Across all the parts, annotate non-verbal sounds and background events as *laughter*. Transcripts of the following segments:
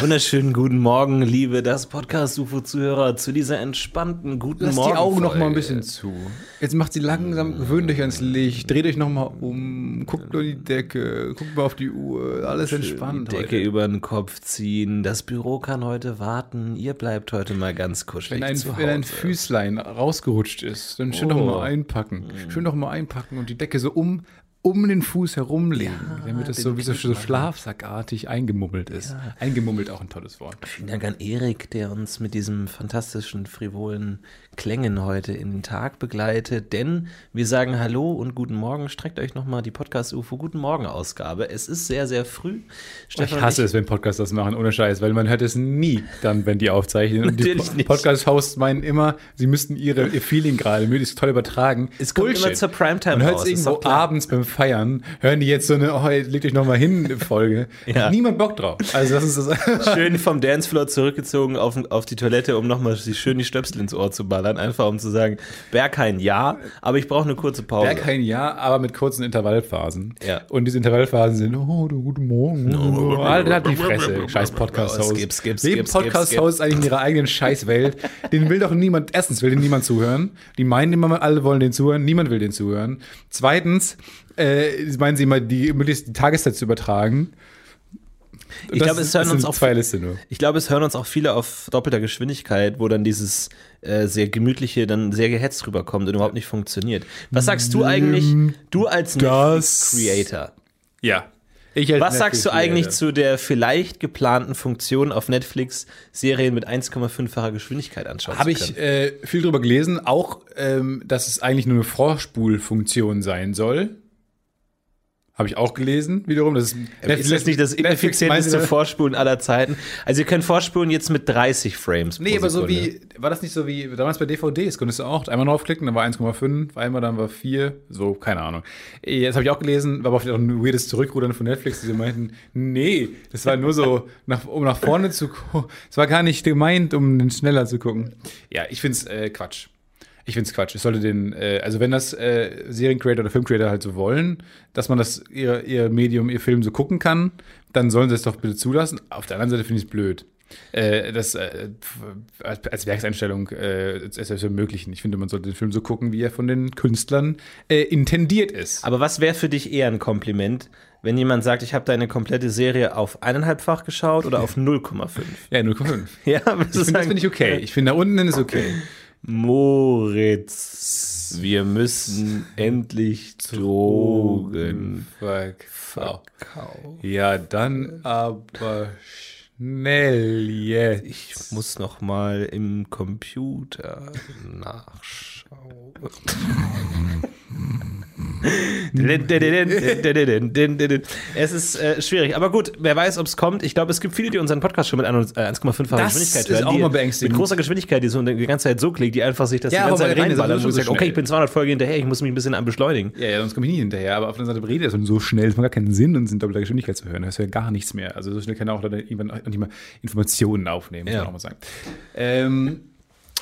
Wunderschönen guten Morgen, liebe das Podcast-UFO-Zuhörer, zu dieser entspannten guten Lasst Morgen. die Augen noch mal ein bisschen zu. Jetzt macht sie langsam, gewöhnt euch ans Licht, dreht euch noch mal um, guckt nur die Decke, guckt mal auf die Uhr, alles entspannt. Die Decke heute. über den Kopf ziehen. Das Büro kann heute warten. Ihr bleibt heute mal ganz kuschelig Wenn ein, zu Hause. wenn ein Füßlein rausgerutscht ist, dann schön Oh. doch mal einpacken. Schön doch mal einpacken und die Decke so um, um den Fuß herumlegen, damit es so wie so, so schlafsackartig eingemummelt ist. Eingemummelt auch ein tolles Wort. Vielen Dank an Erik, der uns mit diesem fantastischen, frivolen Klängen heute in den Tag begleitet. Denn wir sagen Hallo und guten Morgen. Streckt euch nochmal die Podcast-UFO Guten Morgen-Ausgabe. Es ist sehr, sehr früh. Stefan Ich hasse es, wenn Podcasts das machen, ohne Scheiß, weil man hört es nie dann, wenn die aufzeichnen. Und die nicht. Podcast-Hosts meinen immer, sie müssten ihre, ihr Feeling gerade möglichst toll übertragen. Es kommt immer zur Primetime Man hört es irgendwo abends beim Feiern, hören die jetzt so eine, oh, legt euch nochmal hin, *laughs* Folge. Ja. Niemand Bock drauf. Also das ist das. schön vom Dancefloor zurückgezogen auf, auf die Toilette, um nochmal schön die Stöpsel ins Ohr zu ballern. Einfach um zu sagen, Berghain ja, aber ich brauche eine kurze Pause. Wäre kein Jahr, aber mit kurzen Intervallphasen. Ja. Und diese Intervallphasen sind, oh, du, guten Morgen. Oh, halt die Fresse, scheiß Podcast-Host. Skip, skip, Leben skip, skip, Podcast-Host eigentlich in ihrer eigenen Scheißwelt. Den will doch niemand, erstens will den niemand zuhören. Die meinen immer, alle wollen den zuhören. Niemand will den zuhören. Zweitens, äh, meinen sie immer, die, möglichst die Tageszeit zu übertragen. Ich glaube, es hören uns auch zwei Liste nur. Ich glaube, es hören uns auch viele auf doppelter Geschwindigkeit, wo dann dieses äh, sehr gemütliche dann sehr gehetzt rüberkommt und überhaupt nicht funktioniert. Was sagst du eigentlich, du als das- Netflix-Creator? Ja. Ich als Was sagst du eigentlich zu der vielleicht geplanten Funktion auf Netflix, Serien mit 1,5-facher Geschwindigkeit anschauen Habe zu ich äh, viel drüber gelesen, auch, ähm, dass es eigentlich nur eine Vorspulfunktion sein soll. Habe ich auch gelesen, wiederum. Das ist, ist das nicht das Netflix ineffizienteste meinte- Vorspulen aller Zeiten? Also ihr könnt vorspulen jetzt mit 30 Frames Nee, aber so Sekunde. wie, war das nicht so wie damals bei DVDs? Konntest du auch einmal draufklicken, dann war 1,5, einmal dann war 4, so, keine Ahnung. Jetzt habe ich auch gelesen, war aber vielleicht auch ein weirdes Zurückrudern von Netflix, die sie meinten, nee, das war nur so, *laughs* nach, um nach vorne zu gucken. Es war gar nicht gemeint, um schneller zu gucken. Ja, ich find's äh, Quatsch. Ich find's Quatsch. Es sollte den, äh, also wenn das äh, Seriencreator oder Filmcreator halt so wollen, dass man das, ihr, ihr Medium, ihr Film so gucken kann, dann sollen sie es doch bitte zulassen. Auf der anderen Seite finde ich es blöd. Äh, das äh, als, Werkseinstellung äh, es ermöglichen. Ich finde, man sollte den Film so gucken, wie er von den Künstlern äh, intendiert ist. Aber was wäre für dich eher ein Kompliment, wenn jemand sagt, ich habe deine komplette Serie auf eineinhalbfach geschaut oder auf *laughs* 0,5? Ja, 0,5. *laughs* Ja, Ich finde, das finde ich okay. Ich finde, da unten ist okay. Moritz, wir müssen endlich Drogen Fuck. verkaufen. Ja, dann aber schnell jetzt. Ich muss noch mal im Computer nachschauen. *laughs* es ist äh, schwierig, aber gut, wer weiß, ob es kommt. Ich glaube, es gibt viele, die unseren Podcast schon mit 1,5-facher Das Geschwindigkeit ist hören. auch die mal beängstigend. Mit großer Geschwindigkeit, die so die ganze Zeit so klickt, die einfach sich das Ja, die ganze Zeit ist reinballern und sagt, okay, ich bin 200 Folgen hinterher, ich muss mich ein bisschen an beschleunigen. Ja, ja, sonst komme ich nie hinterher. Aber auf der anderen Seite redet er so schnell, es macht gar keinen Sinn, uns in doppelter Geschwindigkeit zu hören. Da ist ja gar nichts mehr. Also so schnell kann er auch dann irgendwann auch nicht mal Informationen aufnehmen, muss Ja. man auch mal sagen. Ähm,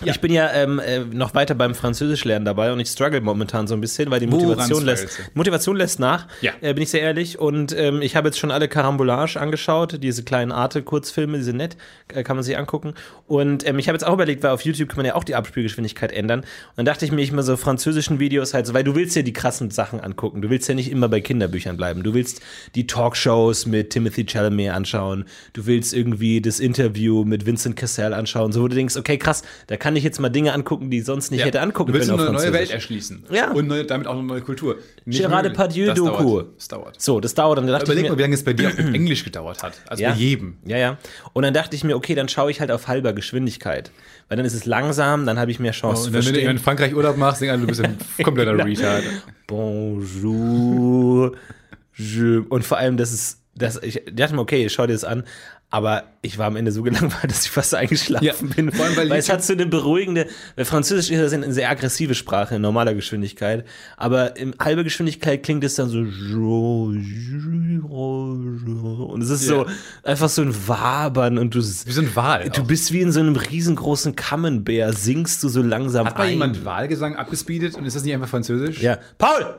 Ich bin ja ähm, äh, noch weiter beim Französischlernen dabei und ich struggle momentan so ein bisschen, weil die Woran Motivation lässt, Motivation lässt nach, Ja. äh, bin ich sehr ehrlich. Und ähm, ich habe jetzt schon alle Carambolage angeschaut, diese kleinen Arte-Kurzfilme, die sind nett, äh, kann man sich angucken. Und ähm, ich habe jetzt auch überlegt, weil auf YouTube kann man ja auch die Abspielgeschwindigkeit ändern. Und dann dachte ich mir, ich mal so französischen Videos halt so, weil du willst ja die krassen Sachen angucken. Du willst ja nicht immer bei Kinderbüchern bleiben. Du willst die Talkshows mit Timothy Chalamet anschauen. Du willst irgendwie das Interview mit Vincent Cassel anschauen, so wo du denkst, okay, krass, da kann ich jetzt mal Dinge angucken, die ich sonst nicht hätte angucken du willst können eine auf neue Welt erschließen. Ja. Und neue, damit auch eine neue Kultur. Nicht Gerard Depardieu-Doku. Das dauert. So, das dauert. Dann dachte Überleg ich mal, mir, wie lange es bei dir mit *clears throat* Englisch gedauert hat. Also Ja. bei jedem. Ja, ja. Und dann dachte ich mir, okay, dann schaue ich halt auf halber Geschwindigkeit. Weil dann ist es langsam, dann habe ich mehr Chance Und wenn du in. Frankreich Urlaub machst, denk an, du bist ein *laughs* kompletter Retard. Bonjour. Je. Und vor allem, das ist, das, ich dachte mir, okay, schau dir das an. Aber ich war am Ende so gelangweilt, *laughs* dass ich fast eingeschlafen Ja, bin. vor allem, weil weil es hat so eine beruhigende, weil Französisch ist eine sehr aggressive Sprache in normaler Geschwindigkeit. Aber in halber Geschwindigkeit klingt es dann so. Und es ist so Ja. einfach so ein Wabern und du, Wie so ein Wal. du auch. bist wie in so einem riesengroßen Camembert, singst du so langsam Hat mal ein. jemand Wahlgesang abgespeedet und ist das nicht einfach Französisch? Ja. Paul!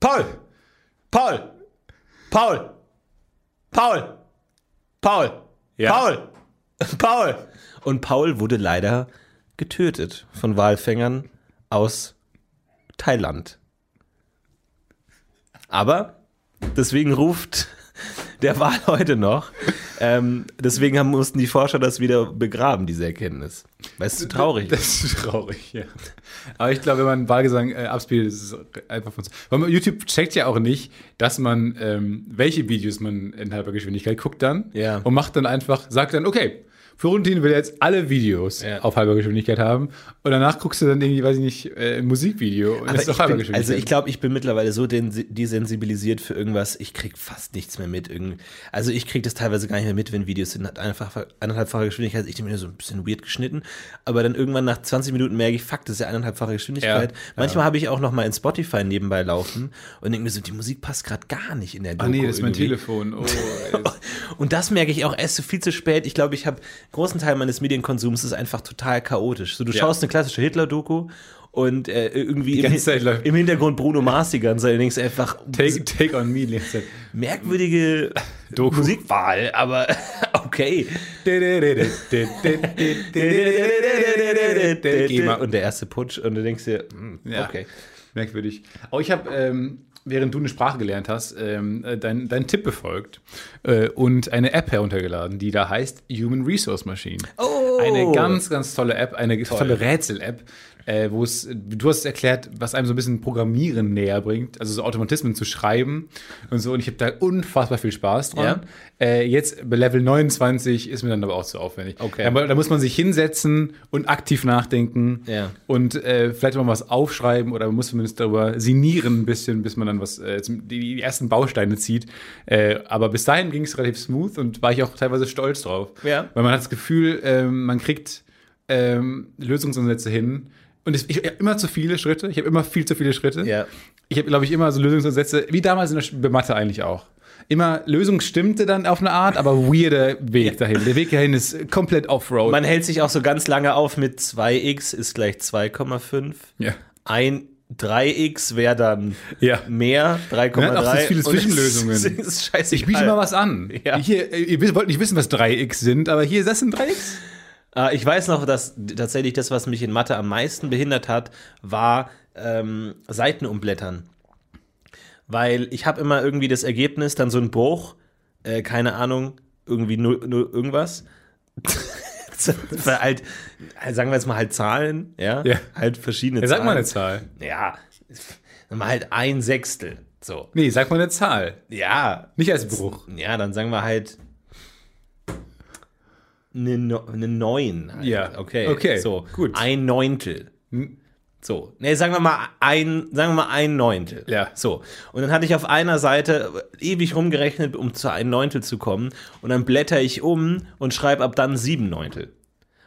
Paul! Paul! Paul! Paul! Paul! Ja. Paul! Paul! Und Paul wurde leider getötet von Walfängern aus Thailand. Aber deswegen ruft der Wal *laughs* heute noch. Ähm, deswegen haben, mussten die Forscher das wieder begraben, diese Erkenntnis. Weil es zu traurig. Das ist *laughs* traurig, ja. Aber ich glaube, wenn man Wahlgesang äh, abspielt, ist es einfach von. Weil man, YouTube checkt ja auch nicht, dass man, ähm, welche Videos man in halber Geschwindigkeit guckt dann Ja. und macht dann einfach, sagt dann, okay, Florentin will jetzt alle Videos Ja. auf halber Geschwindigkeit haben und danach guckst du dann irgendwie, weiß ich nicht, äh, ein Musikvideo und Aber ist auf halber bin, also ich glaube, ich bin mittlerweile so desensibilisiert für irgendwas, ich krieg fast nichts mehr mit. Irgend- Also ich krieg das teilweise gar nicht mehr mit, wenn Videos in eineinhalb- eineinhalbfacher Geschwindigkeit, ich denke mir so ein bisschen weird geschnitten, aber dann irgendwann nach 20 Minuten merke ich, fuck, das ist ja eineinhalbfache Geschwindigkeit. Ja, Manchmal habe ich auch noch mal in Spotify nebenbei laufen und denke mir so, die Musik passt gerade gar nicht in der Doku Ah nee, das ist mein irgendwie. Telefon. Oh. *laughs* Und das merke ich auch erst viel zu spät. Ich glaube, ich habe großen Teil meines Medienkonsums ist einfach total chaotisch. So, du Ja. schaust eine klassische Hitler-Doku und äh, irgendwie im, im Hintergrund Bruno Mars die ganze Zeit. Denkst einfach, take, take on me. merkwürdige *laughs* Doku. Musikwahl, aber *laughs* okay. Und der erste Putsch und du denkst dir, hm, Ja. okay. Merkwürdig. Aber ich habe, ähm, während du eine Sprache gelernt hast, ähm, äh, deinen dein Tipp befolgt äh, und eine App heruntergeladen, die da heißt Human Resource Machine. Oh. Eine ganz, ganz tolle App, eine tolle Rätsel-App, äh, wo es, du hast erklärt, was einem so ein bisschen Programmieren näher bringt, also so Automatismen zu schreiben und so. Und ich habe da unfassbar viel Spaß dran. Äh, jetzt bei Level 29 ist mir dann aber auch zu aufwendig. Okay. Aber da muss man sich hinsetzen und aktiv nachdenken Ja. und äh, vielleicht mal was aufschreiben oder man muss zumindest darüber sinnieren ein bisschen, bis man dann was äh, die, die ersten Bausteine zieht. Äh, aber bis dahin ging es relativ smooth und war ich auch teilweise stolz drauf. Ja. Weil man hat das Gefühl, ähm, man kriegt ähm, Lösungsansätze hin. Und es, ich habe immer zu viele Schritte. Ich habe immer viel zu viele Schritte. Ja. Ich habe, glaube ich, immer so Lösungsansätze, wie damals in der Sch- bei Mathe eigentlich auch. Immer Lösung stimmte dann auf eine Art, aber weirder Weg dahin. Der Weg dahin ist komplett Offroad. Man hält sich auch so ganz lange auf mit 2x ist gleich 2,5. ja. Ein 3x wäre dann Ja. mehr, 3,3. Man hat auch so viele Zwischenlösungen. *laughs* Ist, ist scheißegal. Ich biete mal was an. Ja. Hier, ihr wollt nicht wissen, was 3x sind, aber hier, das sind 3x. Äh, ich weiß noch, dass tatsächlich das, was mich in Mathe am meisten behindert hat, war ähm, Seiten umblättern. Weil ich habe immer irgendwie das Ergebnis, dann so ein Bruch, äh, keine Ahnung, irgendwie nur, nur irgendwas. *laughs* Halt, sagen wir jetzt mal halt Zahlen, ja, Ja. halt verschiedene Ja, sag Zahlen. mal eine Zahl. Ja, mal halt ein Sechstel, so. Nee, sag mal eine Zahl. Ja, Nicht als Bruch. ja, dann sagen wir halt eine, eine Neun. Halt. Ja, okay. okay, So, gut. Ein Neuntel. Hm. So, nee, sagen wir mal ein, sagen wir mal ein Neuntel. Ja. So. Und dann hatte ich auf einer Seite ewig rumgerechnet, um zu ein Neuntel zu kommen. Und dann blätter ich um und schreibe ab dann sieben Neuntel.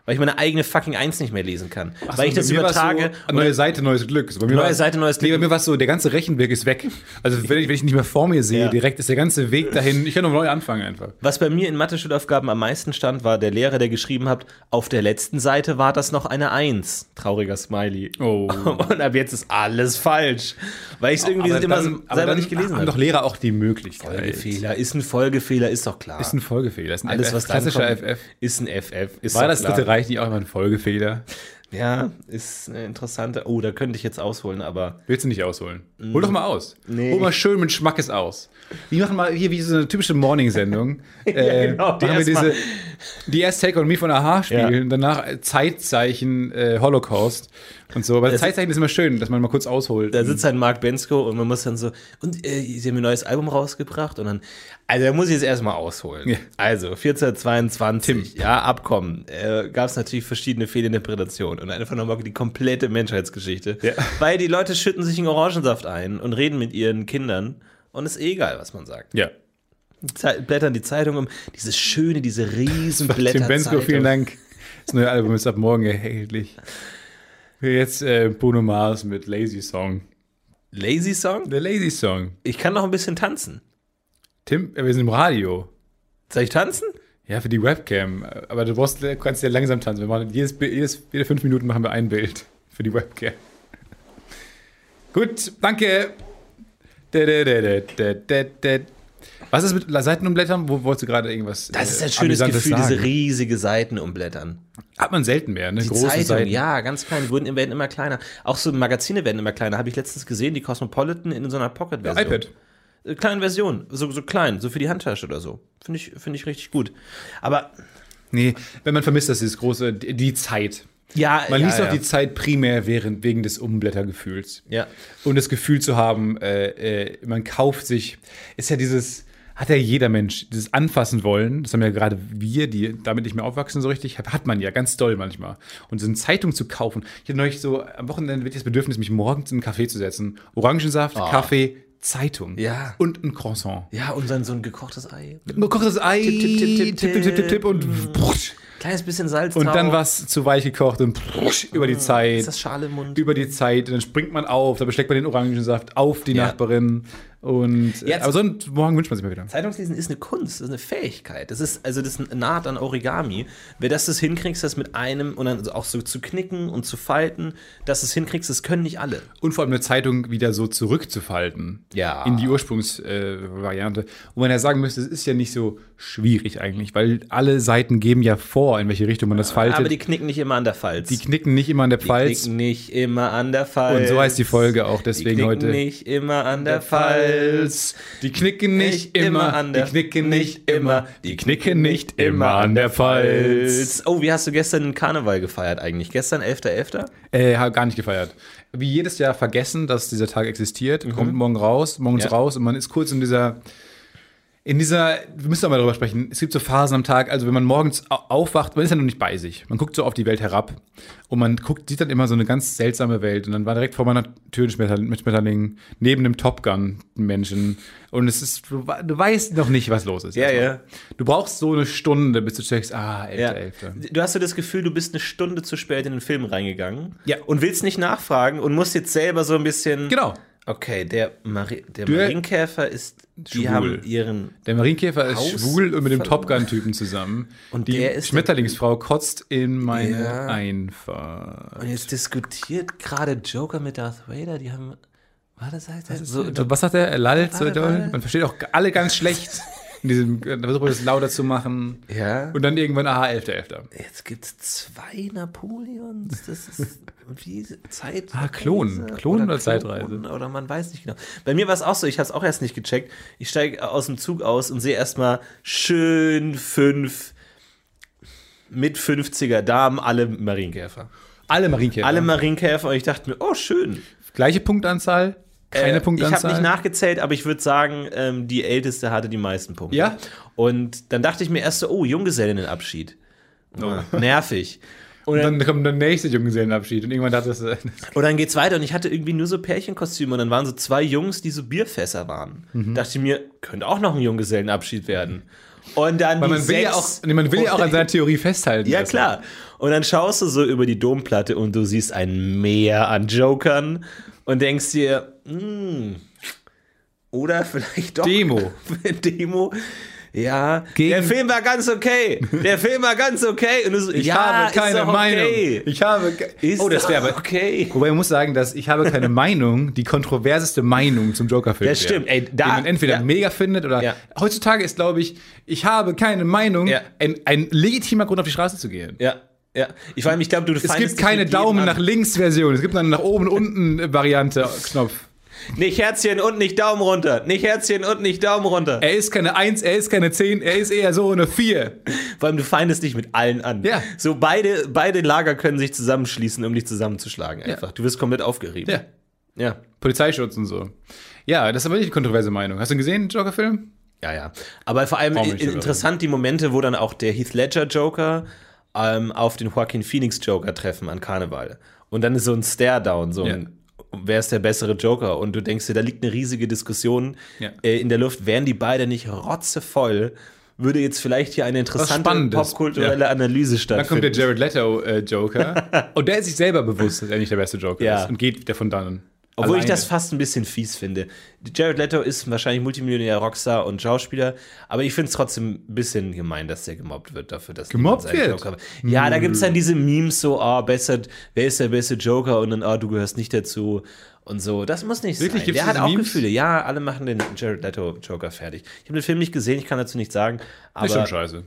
Weil ich meine eigene fucking Eins nicht mehr lesen kann. weil ich bei das übertrage. So, neue Seite, neues Glück. So, bei mir Neue Seite, neues Nee, Glück. bei mir war es so, der ganze Rechenweg ist weg. Also wenn ich, wenn ich nicht mehr vor mir sehe, Ja. direkt ist der ganze Weg dahin. Ich kann noch neu anfangen einfach. Was bei mir in Mathe-Schulaufgaben am meisten stand, war der Lehrer, der geschrieben hat, auf der letzten Seite war das noch eine Eins. Trauriger Smiley. Oh. *laughs* Und ab jetzt ist alles falsch. Weil ich es irgendwie Aber immer dann- so aber selber dann nicht gelesen haben habe. doch Lehrer auch die Möglichkeit. Folgefehler. Ist ein Folgefehler, ist doch klar. Ist ein Folgefehler. Ist ein alles, FF, was klassischer FF. ist ein FF. Ist War das. Dritte Reich nicht auch immer ein Folgefehler? Ja, ist eine interessante. Oh, da könnte ich jetzt ausholen, aber. Willst du nicht ausholen? Hol doch mal aus. Nee. Hol mal schön mit Schmackes aus. Wir machen mal hier wie so eine typische Morning-Sendung. *laughs* äh, genau, die erst diese, die erst Take on Me von Aha spielen, danach Zeitzeichen äh, Holocaust und so. Aber das Zeitzeichen ist immer schön, dass man mal kurz ausholt. Da sitzt halt Mark Bensko und man muss dann so, und äh, sie haben ein neues Album rausgebracht und dann, also da muss ich jetzt erstmal ausholen. Ja. Also, 1422, ja, Abkommen, äh, gab es natürlich verschiedene Fehlinterpretationen und einfach nochmal die komplette Menschheitsgeschichte. Ja. Weil die Leute schütten sich in Orangensaft ein und reden mit ihren Kindern und ist eh egal, was man sagt. ja. Blättern die Zeitung um, dieses schöne, diese riesen *laughs* Blätter. Tim Bensko, vielen Dank. Das neue Album ist ab morgen erhältlich. Jetzt äh, Bruno Mars mit Lazy Song. Lazy Song? Der Lazy Song. Ich kann noch ein bisschen tanzen. Tim, äh, wir sind im Radio. Soll ich tanzen? Ja, für die Webcam. Aber du brauchst, kannst ja langsam tanzen. Wir machen jedes, jedes, jede fünf Minuten machen wir ein Bild für die Webcam. Gut, danke. Da, da, da, da, da, da, da. Was ist mit Seitenumblättern? Wo wolltest du gerade irgendwas Das ist äh, ein schönes Amüsantes Gefühl, sagen? diese riesige Seiten umblättern. Hat man selten mehr, ne? Die Große Zeitung, Seiten. ja, ganz klein. Wurden, werden immer kleiner. Auch so Magazine werden immer kleiner. Habe ich letztens gesehen, die Cosmopolitan in so einer Pocket-Version. iPad. Äh, Kleine Version, so, so klein, so für die Handtasche oder so. Finde ich, finde ich richtig gut. Aber Nee, wenn man vermisst, das ist große, die Zeit. Ja, Man ja, liest ja. auch die Zeit primär während, wegen des Umblättergefühls. Ja. Und das Gefühl zu haben, äh, äh, man kauft sich, ist ja dieses, hat ja jeder Mensch, dieses Anfassen wollen, das haben ja gerade wir, die damit nicht mehr aufwachsen so richtig, hat, hat man ja ganz doll manchmal. Und so eine Zeitung zu kaufen, ich hatte neulich so, am Wochenende wird das Bedürfnis, mich morgens in einen Café zu setzen. Orangensaft, Kaffee, Zeitung. Ja. Und ein Croissant. Ja, und dann so ein gekochtes Ei. Nur kochtes Ei, Tipp, tipp, tipp, tipp, tipp, tipp, tipp, tipp, tipp und Kleines bisschen Salz und drauf. dann was zu weich gekocht und über die Ist Zeit, das Schale im Mund? über die Zeit, dann springt man auf, da beschlägt man den Orangensaft auf die Ja. Nachbarin und Jetzt- aber so ein morgen wünscht man sich mal wieder. Zeitungslesen ist eine Kunst, das ist eine Fähigkeit. Das ist, also das ist naht an Origami. Wer das, das hinkriegst, das mit einem und dann auch so zu knicken und zu falten, dass du es hinkriegst, das können nicht alle. Und vor allem eine Zeitung wieder so zurückzufalten. Ja. In die Ursprungsvariante. Äh. Wo man ja sagen müsste, es ist ja nicht so schwierig eigentlich, weil alle Seiten geben ja vor, in welche Richtung man das faltet. Aber die knicken nicht immer an der Falz. die knicken nicht immer an der Die Pfalz. knicken nicht immer an der Falz. Und so heißt die Folge auch deswegen die knicken heute. nicht immer an der Falz. Die knicken nicht immer, an die der knicken nicht immer, die knicken nicht immer an der Pfalz. Oh, wie hast du gestern den Karneval gefeiert eigentlich? Gestern 11.11.? Äh, hab gar nicht gefeiert. Wie jedes Jahr vergessen, dass dieser Tag existiert, kommt morgen raus, morgens Ja. raus und man ist kurz in dieser, in dieser, wir müssen mal darüber sprechen, es gibt so Phasen am Tag, also wenn man morgens au- aufwacht, man ist ja noch nicht bei sich. Man guckt so auf die Welt herab und man guckt, sieht dann immer so eine ganz seltsame Welt und dann war direkt vor meiner Tür ein Schmetterling, neben dem Top Gun ein Menschen und es ist, du, du weißt noch nicht, was los ist. Ja, erstmal. ja. Du brauchst so eine Stunde, bis du checkst, ah, 11. Ja. 11. Du hast so das Gefühl, du bist eine Stunde zu spät in den Film reingegangen. Ja. Und willst nicht nachfragen und musst jetzt selber so ein bisschen. Genau. Okay, der, Mari der Du- Marienkäfer ist. Die Schwul. haben ihren. Der Marienkäfer ist Haus schwul und mit dem. Top Gun-Typen zusammen. Und die der ist- Schmetterlingsfrau kotzt in meine Ja. Einfahrt. Und jetzt diskutiert gerade Joker mit Darth Vader. Die haben. Warte, sagt er? So, So, was sagt er? Er lallt so doll. Man versteht auch alle ganz schlecht. *laughs* In diesem, da versucht man das lauter zu machen. ja. Und dann irgendwann, aha, 11.11. Jetzt gibt es zwei Napoleons. Das ist wie Zeit. Ah, Klon. Klon oder Zeitreise? Oder man weiß nicht genau. Bei mir war es auch so, ich habe es auch erst nicht gecheckt. Ich steige aus dem Zug aus und sehe erstmal schön fünf mit 50er Damen, alle Marienkäfer. Alle Marienkäfer. Alle Marienkäfer und ich dachte mir, oh, schön. Gleiche Punktanzahl? Keine Äh, Punktanzahl? Ich habe nicht nachgezählt, aber ich würde sagen, ähm, die Älteste hatte die meisten Punkte. Ja? Und dann dachte ich mir erst so, oh, Junggesellinnenabschied. Oh, *laughs* nervig. Und Und dann, dann kommt der nächste Junggesellenabschied. Und irgendwann dachte ich, äh, *laughs* und dann geht's weiter und ich hatte irgendwie nur so Pärchenkostüme und dann waren so zwei Jungs, die so Bierfässer waren. Mhm. Dachte ich mir, könnte auch noch ein Junggesellenabschied werden. Und dann weil man will, ja auch, nee, man will ja auch an seiner *laughs* Theorie festhalten. Ja, klar. Und dann schaust du so über die Domplatte und du siehst ein Meer an Jokern und denkst dir, hm, oder vielleicht doch Demo. *laughs* Demo. Ja, Gegen- der Film war ganz okay. Der Film war ganz okay. Und du so, Ich ja, habe keine doch okay. Meinung. Ich habe. Ist oh, das wäre okay. Wobei man muss sagen, dass ich habe keine Meinung, die kontroverseste Meinung zum Joker-Film. Das stimmt. Ey, da- den man entweder ja. mega findet oder. Ja. Heutzutage ist, glaube ich, ich habe keine Meinung, Ja. ein, ein legitimer Grund auf die Straße zu gehen. Ja, ja. Ich, allem, ich glaube, du Es gibt keine Daumen nach links Version. Es gibt eine nach oben unten Variante Knopf. Nicht Herzchen und nicht Daumen runter. Nicht Herzchen und nicht Daumen runter. Er ist keine 1, er ist keine 10, er ist eher so eine 4. Vor allem, du feindest dich mit allen an. Ja. So beide, beide Lager können sich zusammenschließen, um dich zusammenzuschlagen. Einfach. Du wirst komplett aufgerieben. Ja. Ja. Polizeischutz und so. Ja, das ist aber nicht die kontroverse Meinung. Hast du ihn gesehen, den Joker-Film? Ja, ja. Aber vor allem interessant die Momente, wo dann auch der Heath Ledger Joker ähm, auf den Joaquin Phoenix Joker treffen an Karneval. Und dann ist so ein Stare-Down, so ein, wer ist der bessere Joker? Und du denkst dir, da liegt eine riesige Diskussion Ja. äh, in der Luft. Wären die beide nicht rotzevoll, würde jetzt vielleicht hier eine interessante popkulturelle Analyse Dann kommt der stattfinden. Jared Leto äh, Joker. *laughs* und der ist sich selber bewusst, dass er nicht der beste Joker Ja. ist. Und geht davon dann. Obwohl ich Alleine. das fast ein bisschen fies finde. Jared Leto ist wahrscheinlich Multimillionär, Rockstar und Schauspieler, aber ich finde es trotzdem ein bisschen gemein, dass der gemobbt wird dafür, dass Gemobbt wird? Joker- Ja, da gibt es dann diese Memes so, ah, besser, wer ist der beste Joker und dann, ah, du gehörst nicht dazu und so. Das muss nicht Wirklich? sein. Der hat auch Memes? Gefühle. Ja, alle machen den Jared Leto Joker fertig. Ich habe den Film nicht gesehen, ich kann dazu nichts sagen, ist schon aber scheiße.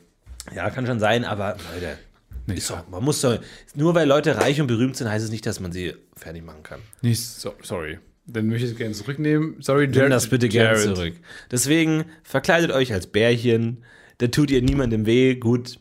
ja, kann schon sein, aber Leute, Nee, doch, man muss doch, nur weil Leute reich und berühmt sind, heißt es nicht, dass man sie fertig machen kann. Nicht so, sorry. Dann möchte ich es gerne zurücknehmen. Sorry, Nimm das bitte gerne Jared. zurück. Deswegen verkleidet euch als Bärchen. Da tut ihr niemandem weh. Gut,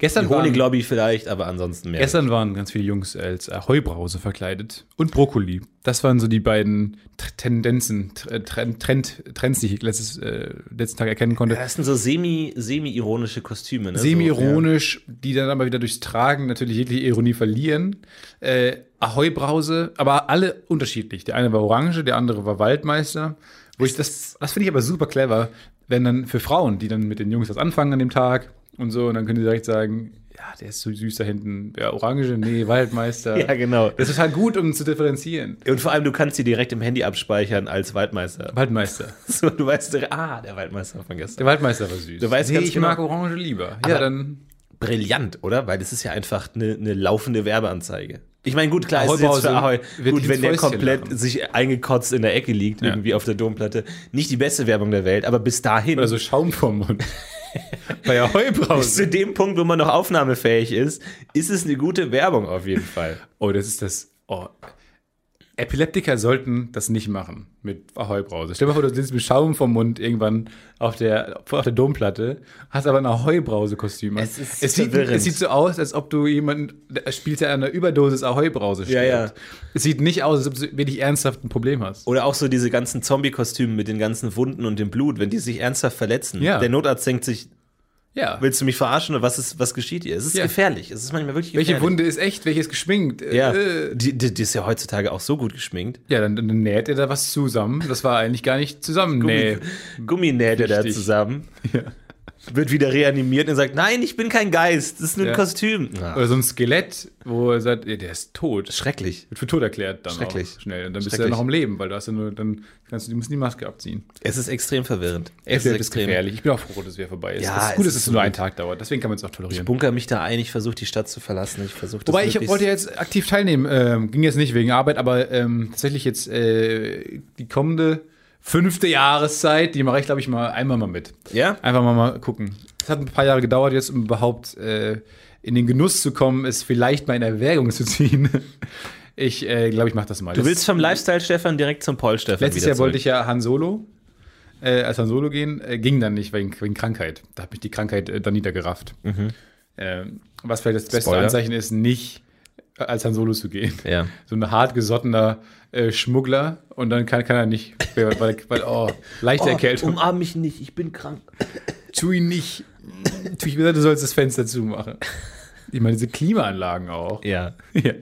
Gestern die waren, Honiglobby vielleicht, aber ansonsten mehr. gestern waren ganz viele Jungs als äh, Heubrause verkleidet. Und Brokkoli. Das waren so die beiden T- Tendenzen, Tr- Trend, Trend, Trends, die ich letztes, äh, letzten Tag erkennen konnte. Das sind so semi, semi-ironische Kostüme. Ne? Semi-ironisch, die dann aber wieder durchs Tragen natürlich jegliche Ironie verlieren. Äh, Ahoi-Brause, aber alle unterschiedlich. Der eine war Orange, der andere war Waldmeister. Wo ich das, das finde ich aber super clever, wenn dann für Frauen, die dann mit den Jungs was anfangen an dem Tag und so, und dann können die direkt sagen, ja, der ist so süß da hinten. Ja, Orange, nee, Waldmeister. *laughs* Ja, genau. Das ist total gut, um zu differenzieren. Und vor allem, du kannst sie direkt im Handy abspeichern als Waldmeister. Waldmeister. *laughs* So, du weißt, direkt, ah, der Waldmeister von gestern. Der Waldmeister war süß. Du weißt nee, ich genau- mag Orange lieber. Ja, dann. Brillant, oder? Weil das ist ja einfach eine, eine laufende Werbeanzeige. Ich meine, gut, klar, Ahoi ist es jetzt für Ahoi. Gut, wenn der komplett lachen. sich eingekotzt in der Ecke liegt, Ja. irgendwie auf der Domplatte. Nicht die beste Werbung der Welt, aber bis dahin. Oder so Schaum vom Mund. *laughs* *laughs* Bei Ahoi-Brause. bis zu dem Punkt, wo man noch aufnahmefähig ist, ist es eine gute Werbung auf jeden Fall. Oh, das ist das. Oh. Epileptiker sollten das nicht machen mit Ahoi-Brause. Stell dir mal vor, du sitzt mit Schaum vom Mund irgendwann auf der, auf der Domplatte, hast aber ein Ahoi-Brause-Kostüm. an. Es ist es, sieht, es sieht so aus, als ob du jemanden, der spielt ja an einer Überdosis Ahoi-Brause Ja, ja. stirbt. Es sieht nicht aus, als ob du wirklich ernsthaft ein Problem hast. Oder auch so diese ganzen Zombie-Kostüme mit den ganzen Wunden und dem Blut, wenn die sich ernsthaft verletzen. Ja. Der Notarzt denkt sich, Ja. willst du mich verarschen oder was, ist, was geschieht hier? Es ist Ja. gefährlich. Es ist manchmal wirklich gefährlich. Welche Wunde ist echt, welche ist geschminkt? Ja, Äh, die, die, die ist ja heutzutage auch so gut geschminkt. ja, dann, dann näht er da was zusammen. Das war eigentlich gar nicht zusammen. Nee. Gummi näht er da zusammen. Ja. Wird wieder reanimiert und sagt, nein, ich bin kein Geist, das ist nur ein Ja. Kostüm. Ah, Oder so ein Skelett, wo er sagt, ja, der ist tot. schrecklich. Wird für tot erklärt dann Schrecklich. auch schnell. Und dann bist du ja noch am Leben, weil du hast ja nur, dann kannst du, die müssen die Maske abziehen. Es ist extrem verwirrend. Es Es ist wird extrem. gefährlich. Ich bin auch froh, dass es wieder vorbei ist. Ja, das ist gut, es dass ist es nur einen. Tag dauert. Deswegen kann man es auch Ich tolerieren. bunker mich da ein, ich versuche die Stadt zu verlassen. Ich versuche das Wobei, ich wollte jetzt aktiv teilnehmen. Ähm, ging jetzt nicht wegen Arbeit, aber ähm, tatsächlich jetzt äh, die kommende fünfte Jahreszeit, die mache ich, glaube ich, mal einmal mal mit. Ja? Einfach mal, mal gucken. Es hat ein paar Jahre gedauert jetzt, um überhaupt äh, in den Genuss zu kommen, es vielleicht mal in Erwägung zu ziehen. *laughs* Ich äh, glaube, ich mache das mal. Du willst vom Lifestyle-Stefan direkt zum Paul-Stefan Letztes Jahr wollte ich ja Han Solo, äh, als Han Solo gehen, äh, ging dann nicht wegen, wegen Krankheit. Da hat mich die Krankheit äh, dann niedergerafft. Ähm, was vielleicht das beste Spoiler. Anzeichen ist, nicht als Han Solo zu gehen. Ja. So ein hart gesottener äh, Schmuggler und dann kann, kann er nicht, weil, weil, weil oh, leichte Erkältung. umarm mich nicht, ich bin krank. Tu ihn nicht. Tu ich gesagt, du sollst das Fenster zumachen. Ich meine, diese Klimaanlagen auch. Ja. *laughs* Ja.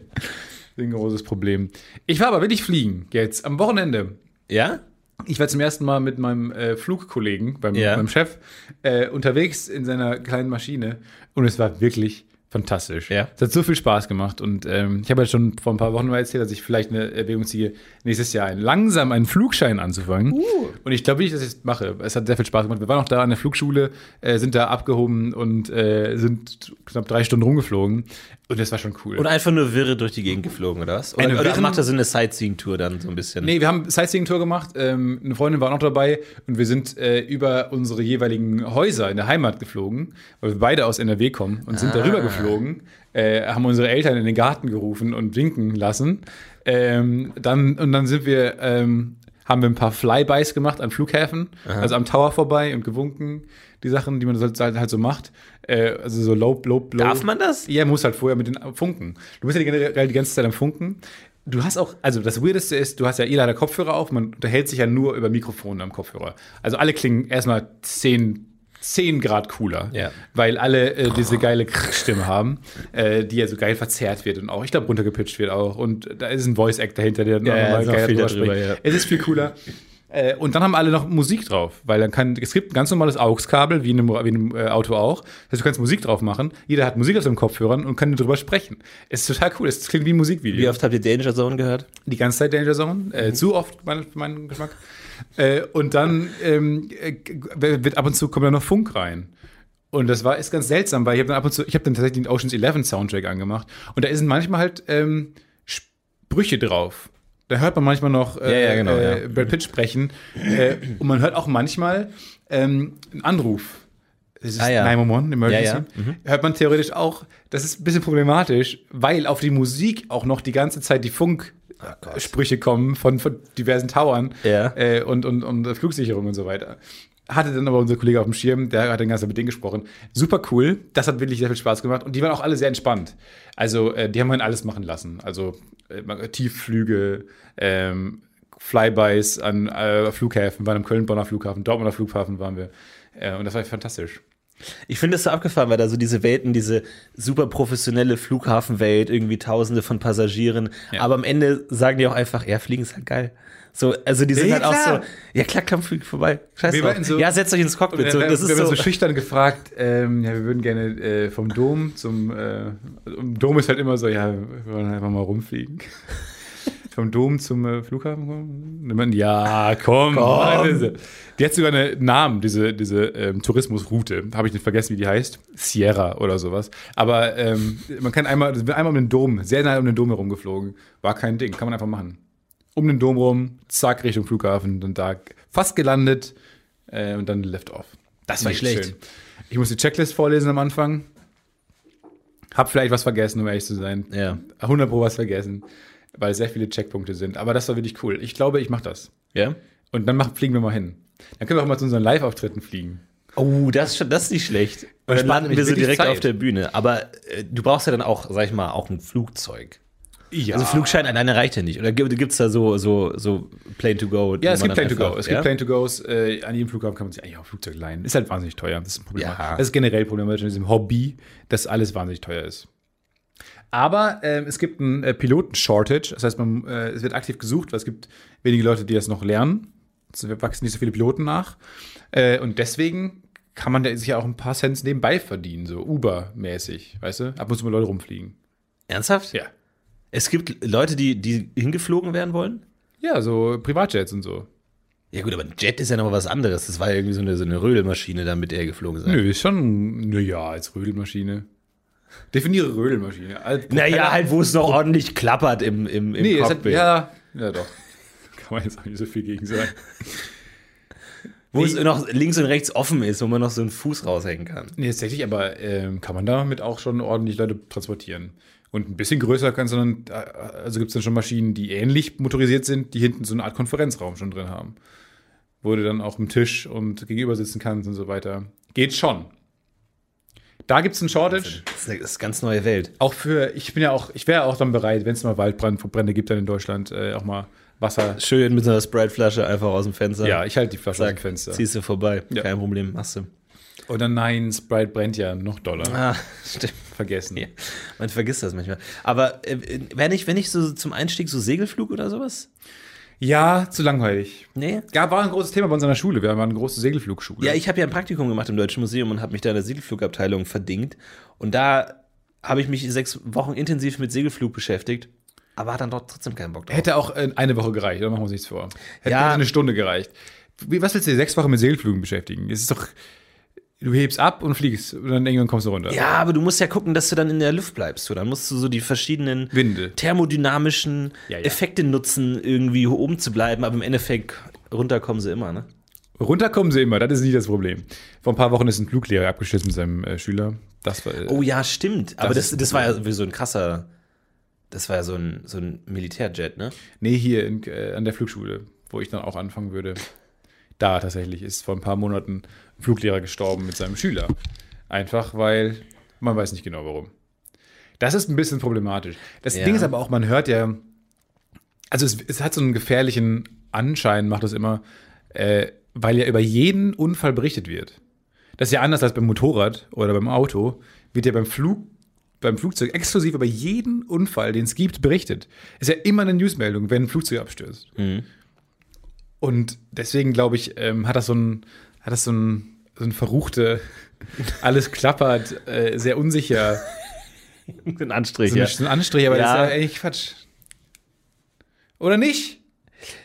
Ein großes Problem. Ich war aber wirklich fliegen jetzt am Wochenende. Ja? Ich war zum ersten Mal mit meinem äh, Flugkollegen, beim, Ja. meinem Chef, äh, unterwegs in seiner kleinen Maschine und es war wirklich fantastisch. Ja. Es hat so viel Spaß gemacht und ähm, ich habe ja schon vor ein paar Wochen mal erzählt, dass ich vielleicht eine Erwägung ziehe, nächstes Jahr ein, langsam einen Flugschein anzufangen. Und ich glaube, wie ich das jetzt mache. Es hat sehr viel Spaß gemacht. Wir waren auch da an der Flugschule, äh, sind da abgehoben und äh, sind knapp drei Stunden rumgeflogen und das war schon cool. Und einfach nur wirre durch die Gegend geflogen, oder was? Oder, Eine oder macht er so eine Sightseeing-Tour dann so ein bisschen? Nee, wir haben Sightseeing-Tour gemacht. Ähm, eine Freundin war auch noch dabei und wir sind äh, über unsere jeweiligen Häuser in der Heimat geflogen, weil wir beide aus NRW kommen und sind Ah. darüber geflogen, äh, haben unsere Eltern in den Garten gerufen und winken lassen. Ähm, dann, und dann sind wir, ähm, haben wir ein paar Flybys gemacht an Flughäfen, also am Tower vorbei und gewunken. Die Sachen, die man halt, halt so macht. Äh, also so low, low, low. Darf man das? Ja, muss halt vorher mit den Funken. Du bist ja generell die ganze Zeit am Funken. Du hast auch, also das Weirdeste ist, du hast ja jeder hat Kopfhörer auf, man unterhält sich ja nur über Mikrofone am Kopfhörer. Also alle klingen erstmal 10, 10 Grad cooler, Ja. weil alle äh, diese geile Stimme haben, äh, die ja so geil verzerrt wird und auch, ich glaube, runtergepitcht wird auch. Und da ist ein Voice-Act dahinter, der Ja, ja, nochmal noch geil drüber ja. Es ist viel cooler. Äh, und dann haben alle noch Musik drauf, weil dann kann, es gibt ein ganz normales AUX-Kabel, wie in einem, wie in einem äh, Auto auch. Das heißt, du kannst Musik drauf machen, jeder hat Musik auf seinem Kopfhörern und kann darüber sprechen. Es ist total cool, es klingt wie ein Musikvideo. Wie oft habt ihr Danger Zone gehört? Die ganze Zeit Danger Zone, äh, zu oft, mein, für meinen Geschmack. äh, und dann ähm, äh, wird ab und zu kommt da noch Funk rein. Und das war ist ganz seltsam, weil ich habe dann ab und zu, ich habe dann tatsächlich den Ocean's 11 Soundtrack angemacht und da sind manchmal halt ähm, Sprüche drauf. Da hört man manchmal noch äh, Ja, ja, genau, äh, ja. Brad Pitt sprechen äh, und man hört auch manchmal ähm, einen Anruf. Das ist Ah, ja. 911, Emergency. Ja. Hört man theoretisch auch. Das ist ein bisschen problematisch, weil auf die Musik auch noch die ganze Zeit die Funksprüche kommen von, von diversen Towern äh, und, und, und Flugsicherung und so weiter. Hatte dann aber unser Kollege auf dem Schirm, der hat den ganzen Tag mit denen gesprochen. Super cool. Das hat wirklich sehr viel Spaß gemacht. Und die waren auch alle sehr entspannt. Also, äh, die haben man alles machen lassen. Also, äh, Tiefflüge, ähm, Flybys an äh, Flughäfen, waren am Köln-Bonner Flughafen, Dortmunder Flughafen waren wir. Äh, und das war fantastisch. Ich finde es so abgefahren, weil da so diese Welten, diese super professionelle Flughafenwelt, irgendwie tausende von Passagieren, Ja. aber am Ende sagen die auch einfach, ja, fliegen ist halt geil. So, also die sind Ja, halt auch klar. so, ja klar, komm, flieg vorbei. Scheiß Wir drauf. so- ja, setzt euch ins Cockpit. Wir, So, das wir ist haben so, so schüchtern gefragt, ähm, ja, wir würden gerne äh, vom Dom zum, äh, Dom ist halt immer so, ja, wir wollen einfach mal rumfliegen. *laughs* vom Dom zum äh, Flughafen kommen? Ja, komm. Komm. Die hat sogar einen Namen, diese, diese ähm, Tourismusroute. Habe ich nicht vergessen, wie die heißt. Sierra oder sowas. Aber ähm, man kann einmal, einmal um den Dom, sehr nah um den Dom herumgeflogen. War kein Ding, kann man einfach machen. Um den Dom rum, zack, Richtung Flughafen, dann da fast gelandet äh, und dann left off. Das war Nicht echt schlecht. schön. Ich muss die Checklist vorlesen am Anfang. Hab vielleicht was vergessen, um ehrlich zu sein. ja. 100 Pro was vergessen, weil sehr viele Checkpunkte sind. Aber das war wirklich cool. Ich glaube, ich mache das. ja. Und dann mach, fliegen wir mal hin. Dann können wir auch mal zu unseren Live-Auftritten fliegen. Oh, das, das ist nicht schlecht. Und dann landen wir so direkt Zeit. auf der Bühne. Aber äh, du brauchst ja dann auch, sag ich mal, auch ein Flugzeug. Ja. Also Flugschein alleine reicht ja nicht. Oder gibt es da so, so, so Plane to Go? ja, es gibt Plane to Go. Es ja? gibt Plane to Goes. Äh, an jedem Flughafen kann man sich eigentlich auch ein Flugzeug leihen. Ist halt wahnsinnig teuer. Das ist ein Problem. Ja. Das ist generell problematisch in diesem Hobby, dass alles wahnsinnig teuer ist. Aber ähm, es gibt einen äh, Piloten-Shortage. Das heißt, man, äh, es wird aktiv gesucht, weil es gibt wenige Leute, die das noch lernen. Es wachsen nicht so viele Piloten nach. Äh, und deswegen kann man da sich ja auch ein paar Cents nebenbei verdienen, so Uber-mäßig, weißt du? Ab und zu mal Leute rumfliegen. Ernsthaft? Ja. Es gibt Leute, die, die hingeflogen werden wollen? Ja, so Privatjets und so. Ja gut, aber ein Jet ist ja noch was anderes. Das war ja irgendwie so eine, so eine Rödelmaschine, damit er geflogen ist. Nö, ist schon, naja, als Rödelmaschine. Definiere Rödelmaschine. Als Naja, halt, wo es noch ordentlich klappert im, im, im Nee, es hat, Cockpit. ja, ja doch. *laughs* Kann man jetzt auch nicht so viel gegen sagen. *laughs* wo es Nee. noch links und rechts offen ist, wo man noch so einen Fuß raushängen kann. Nee, tatsächlich, aber ähm, kann man damit auch schon ordentlich Leute transportieren. Und ein bisschen größer kann es dann, äh, also gibt es dann schon Maschinen, die ähnlich motorisiert sind, die hinten so eine Art Konferenzraum schon drin haben. Wo du dann auch am Tisch und gegenüber sitzen kannst und so weiter. Geht schon. Da gibt es einen Shortage. Das ist eine, das ist eine ganz neue Welt. Auch für, ich bin ja auch, ich wäre auch dann bereit, wenn es mal Waldbrände gibt dann in Deutschland, äh, auch mal Wasser. Schön mit so einer Sprite-Flasche einfach aus dem Fenster. Ja, ich halte die Flasche aus dem Sag, Fenster. ziehst du vorbei. Ja. Kein Problem, machst du. Oder nein, Sprite brennt ja noch doller. Ah, stimmt. Vergessen. Ja, man vergisst das manchmal. Aber äh, wenn ich, wenn ich so zum Einstieg so Segelflug oder sowas? Ja, zu langweilig. Nee. Ja, war ein großes Thema bei uns an der Schule. Wir haben eine große Segelflugschule. Ja, ich habe ja ein Praktikum gemacht im Deutschen Museum und habe mich da in der Segelflugabteilung verdingt. Und da habe ich mich sechs Wochen intensiv mit Segelflug beschäftigt, aber hat dann doch trotzdem keinen Bock drauf. Hätte auch äh, eine Woche gereicht, oder machen wir uns nichts vor. Hätte Ja. eine Stunde gereicht. Was willst du dir sechs Wochen mit Segelflügen beschäftigen? Es ist doch, du hebst ab und fliegst und dann irgendwann kommst du runter. Ja, aber du musst ja gucken, dass du dann in der Luft bleibst. So, dann musst du so die verschiedenen Winde. thermodynamischen Ja, ja. Effekte nutzen, irgendwie oben zu bleiben, aber im Endeffekt runter kommen sie immer, ne? Runter kommen sie immer, das ist nicht das Problem. Vor ein paar Wochen ist ein Fluglehrer abgestürzt mit seinem äh, Schüler. Das war, äh, Oh ja, stimmt. Aber Das das, das, war ja so ein krasser, das war ja so ein, so ein Militärjet, ne? Nee, hier in, äh, an der Flugschule, wo ich dann auch anfangen würde. Da tatsächlich ist vor ein paar Monaten ein Fluglehrer gestorben mit seinem Schüler. Einfach weil man weiß nicht genau warum. Das ist ein bisschen problematisch. Das Ja. Ding ist aber auch, man hört ja, also es, es hat so einen gefährlichen Anschein, macht es immer, äh, weil ja über jeden Unfall berichtet wird. Das ist ja anders als beim Motorrad oder beim Auto, wird ja beim Flug beim Flugzeug exklusiv über jeden Unfall, den es gibt, berichtet. Ist ja immer eine Newsmeldung, wenn ein Flugzeug abstürzt. Und deswegen, glaube ich, ähm, hat das so ein, hat das so ein, so ein verruchte, *laughs* alles klappert, äh, sehr unsicher, Ein Anstrich, so, ja. ein, so ein Anstrich, aber Ja. das ist ja eigentlich Quatsch. Oder nicht?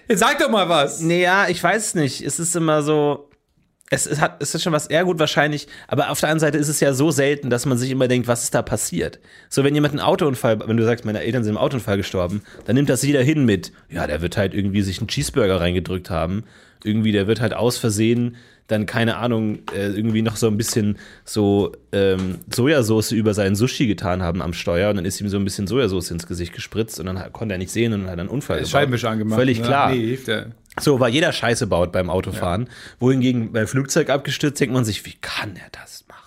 Jetzt sag doch mal was. Naja, ich weiß es nicht. Es ist immer so. Es, es, hat, es ist schon was eher gut wahrscheinlich, aber auf der anderen Seite ist es ja so selten, dass man sich immer denkt, was ist da passiert? So, wenn jemand einen Autounfall, wenn du sagst, meine Eltern sind im Autounfall gestorben, dann nimmt das jeder hin mit, ja, der wird halt irgendwie sich einen Cheeseburger reingedrückt haben. Irgendwie, der wird halt aus Versehen dann, keine Ahnung, äh, irgendwie noch so ein bisschen so ähm, Sojasauce über seinen Sushi getan haben am Steuer und dann ist ihm so ein bisschen Sojasauce ins Gesicht gespritzt und dann konnte er nicht sehen und dann hat er einen Unfall gebaut. Scheibenwischer angemacht. Völlig ne? klar. Nee, hilft ja. So, weil jeder Scheiße baut beim Autofahren. Wohingegen beim Flugzeug abgestürzt denkt man sich, wie kann er das machen?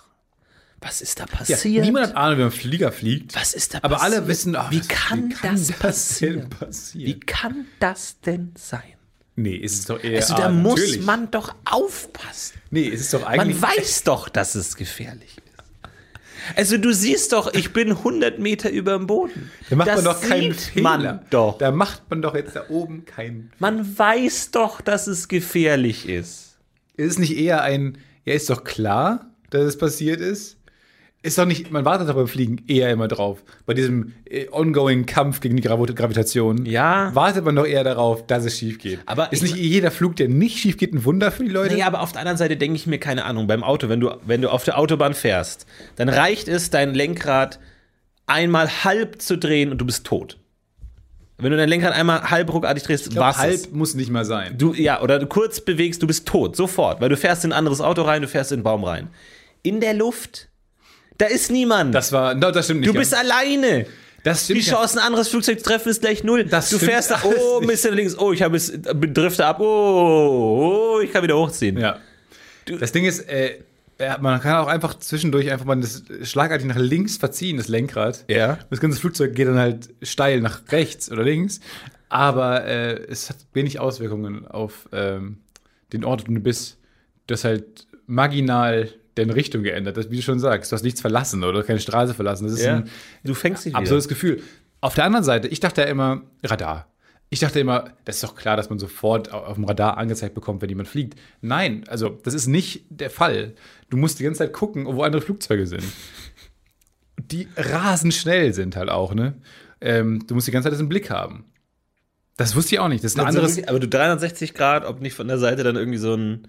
Was ist da Ja, passiert? niemand hat Ahnung, wie man Flieger fliegt. Was ist da Aber passiert? alle wissen, ach, wie, das- kann das denn passieren? passieren? Wie kann das denn sein? Nee, ist es doch eher. Also, da ah, muss natürlich. man doch aufpassen. Nee, es ist doch eigentlich. Man weiß doch, dass es gefährlich ist. Also, du siehst doch, ich bin 100 Meter über dem Boden. Da macht das man doch keinen Fehler. man doch. Da macht man doch jetzt da oben keinen. Man weiß doch, dass es gefährlich ist. Ist es nicht eher ein. Ja, ist doch klar, dass es passiert ist? Ist doch nicht. Man wartet doch beim Fliegen eher immer drauf. Bei diesem äh, ongoing Kampf gegen die Gravi Gravitation. Ja. Wartet man doch eher darauf, dass es schief geht. Aber ist ich- nicht jeder Flug, der nicht schief geht, ein Wunder für die Leute? Naja, aber auf der anderen Seite denke ich mir, keine Ahnung, beim Auto, wenn du, wenn du auf der Autobahn fährst, dann reicht es, dein Lenkrad einmal halb zu drehen und du bist tot. Wenn du dein Lenkrad einmal halb ruckartig drehst, glaub, war's halb es. muss nicht mal sein. Du, ja, oder du kurz bewegst, du bist tot, sofort, weil du fährst in ein anderes Auto rein, du fährst in einen Baum rein. In der Luft, da ist niemand. Das war. No, das stimmt nicht. du bist ganz. alleine. Das Die stimmt. ja. Chance, ein anderes Flugzeug zu treffen, ist gleich null. Das du fährst da, *laughs* oh, nicht. Mist, links, oh, ich habe es, drifte ab, oh, oh, ich kann wieder hochziehen. Ja. Das Ding ist, äh, ja, man kann auch einfach zwischendurch einfach mal das schlagartig nach links verziehen, das Lenkrad. Ja. Das ganze Flugzeug geht dann halt steil nach rechts oder links. Aber äh, es hat wenig Auswirkungen auf ähm, den Ort, wo du bist. Du hast halt marginal deine Richtung geändert. Das, wie du schon sagst, du hast nichts verlassen oder keine Straße verlassen. Das ist Ja. ein Du fängst dich wieder. absurdes Gefühl. Auf der anderen Seite, ich dachte ja immer, Radar. Ich dachte immer, das ist doch klar, dass man sofort au- auf dem Radar angezeigt bekommt, wenn jemand fliegt. Nein, also das ist nicht der Fall. Du musst die ganze Zeit gucken, wo andere Flugzeuge sind. Die rasend schnell sind halt auch, ne? Ähm, du musst die ganze Zeit das im Blick haben. Das wusste ich auch nicht. Das ist ein Also anderes. aber du 360 Grad, ob nicht von der Seite dann irgendwie so ein.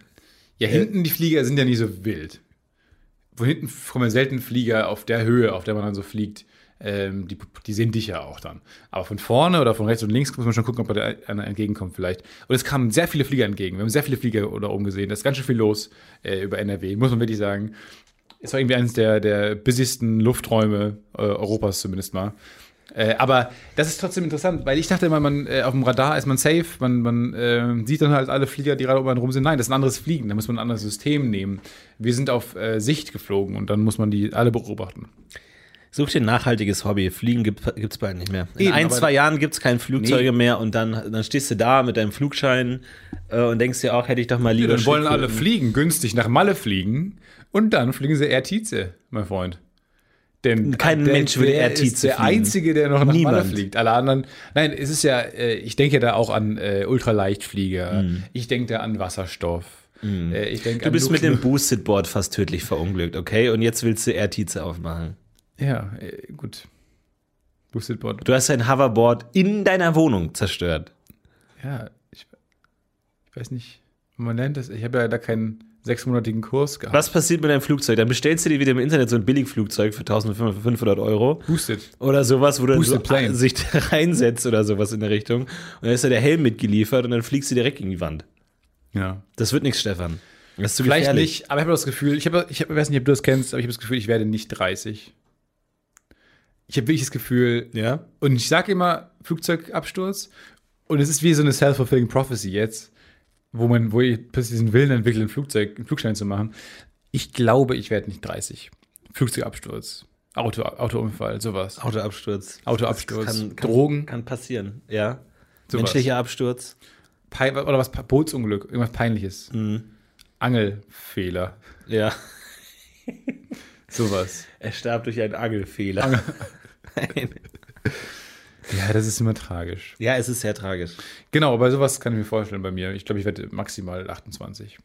Ja, hinten die Flieger sind ja nicht so wild. Von hinten kommen ja selten Flieger auf der Höhe, auf der man dann so fliegt. Ähm, die, die sehen dich ja auch dann. Aber von vorne oder von rechts und links muss man schon gucken, ob da einer entgegenkommt vielleicht. Und es kamen sehr viele Flieger entgegen. Wir haben sehr viele Flieger da oben gesehen. Da ist ganz schön viel los äh, über NRW, muss man wirklich sagen. Es war irgendwie eines der, der busysten Lufträume äh, Europas zumindest mal. Äh, aber das ist trotzdem interessant, weil ich dachte immer, man, äh, auf dem Radar ist man safe, man, man äh, sieht dann halt alle Flieger, die gerade um einen rum sind. Nein, das ist ein anderes Fliegen, da muss man ein anderes System nehmen. Wir sind auf äh, Sicht geflogen und dann muss man die alle beobachten. Such dir ein nachhaltiges Hobby. Fliegen gibt es bald nicht mehr. In Eben, ein, zwei Jahren gibt es keine Flugzeuge Nee. mehr und dann, dann stehst du da mit deinem Flugschein äh, und denkst dir auch, hätte ich doch mal lieber. Dann wollen alle fliegen, günstig nach Malle fliegen und dann fliegen sie Air Tietze, mein Freund. Denn Kein Mensch will der Air ist der fliegen. Einzige, der noch nach Malle Niemand. fliegt. Alle anderen, nein, es ist ja, äh, ich denke ja da auch an äh, Ultraleichtflieger. Ich denke da an Wasserstoff. Äh, ich denke Du bist mit Luft- dem Boosted Board fast tödlich verunglückt, okay? Und jetzt willst du Air Tietze aufmachen. Ja, äh, gut. Boosted Board. Du hast dein Hoverboard in deiner Wohnung zerstört. Ja, ich, ich weiß nicht, man lernt das. Ich habe ja da keinen sechsmonatigen Kurs gehabt. Was passiert mit deinem Flugzeug? Dann bestellst du dir wieder im Internet so ein Billigflugzeug für 1500 Euro. Boosted. Oder sowas, wo du so Plane. sich *laughs* reinsetzt oder sowas in der Richtung. Und dann ist da der Helm mitgeliefert und dann fliegst du direkt gegen die Wand. Ja. Das wird nichts, Stefan. Das ist zu Vielleicht gefährlich. nicht, aber ich habe das Gefühl, ich, habe, ich, hab, ich weiß nicht, ob du das kennst, aber ich habe das Gefühl, ich werde nicht 30. Ich habe wirklich das Gefühl, Ja? und ich sage immer Flugzeugabsturz, und es ist wie so eine self-fulfilling prophecy jetzt, wo man, wo ich diesen Willen entwickle, einen Flugzeug, einen Flugschein zu machen. Ich glaube, ich werde nicht 30. Flugzeugabsturz, Auto, Autounfall, sowas. Autoabsturz. Autoabsturz, kann, kann, Drogen. Kann passieren, ja. Sowas. Menschlicher Absturz. Pein, oder was, Bootsunglück, irgendwas Peinliches. Mhm. Angelfehler, Ja. sowas. *laughs* Er starb durch einen Angelfehler. *laughs* Nein. Ja, das ist immer tragisch. Ja, es ist sehr tragisch. Genau, aber sowas kann ich mir vorstellen bei mir. Ich glaube, ich werde maximal 28.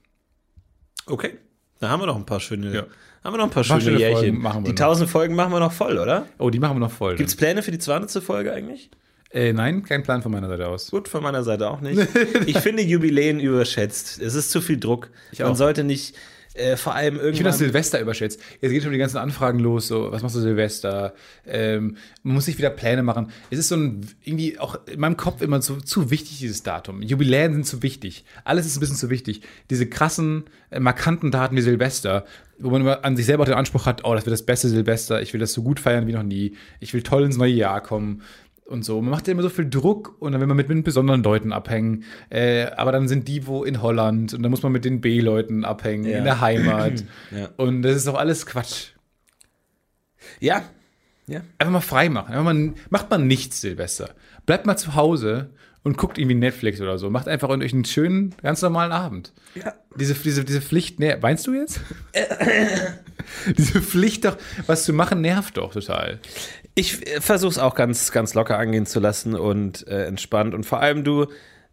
Okay. Da haben wir noch ein paar schöne, Ja. haben wir noch ein paar Ein paar schöne schöne Jährchen. Die noch. 1000 Folgen machen wir noch voll, oder? Oh, die machen wir noch voll. Gibt es Pläne für die 200. Folge eigentlich? äh, nein, kein Plan von meiner Seite aus. Gut, von meiner Seite auch nicht. *laughs* Ich finde Jubiläen überschätzt. Es ist zu viel Druck. Man auch. sollte nicht äh, vor allem Ich finde das Silvester überschätzt. Jetzt geht schon die ganzen Anfragen los, so, was machst du Silvester? Ähm, man muss sich wieder Pläne machen. Es ist so ein, irgendwie auch in meinem Kopf immer so zu wichtig, dieses Datum. Jubiläen sind zu wichtig. Alles ist ein bisschen zu wichtig. Diese krassen, äh, markanten Daten wie Silvester, wo man immer an sich selber auch den Anspruch hat, oh, das wird das beste Silvester, ich will das so gut feiern wie noch nie, ich will toll ins neue Jahr kommen. Und so. Man macht ja immer so viel Druck und dann will man mit, mit besonderen Leuten abhängen. Äh, aber dann sind die wo in Holland und dann muss man mit den B-Leuten abhängen, Ja. in der Heimat. *clears throat* Ja. Und das ist doch alles Quatsch. ja. Ja. Einfach mal frei machen. Einfach mal, macht mal nichts, Silvester. Bleibt mal zu Hause und guckt irgendwie Netflix oder so. Macht einfach euch einen schönen, ganz normalen Abend. Ja. Diese, diese, diese Pflicht, ne, weinst du jetzt? *laughs* diese Pflicht doch, was zu machen, nervt doch total. Ich versuche es auch ganz, ganz locker angehen zu lassen und äh, entspannt. Und vor allem du,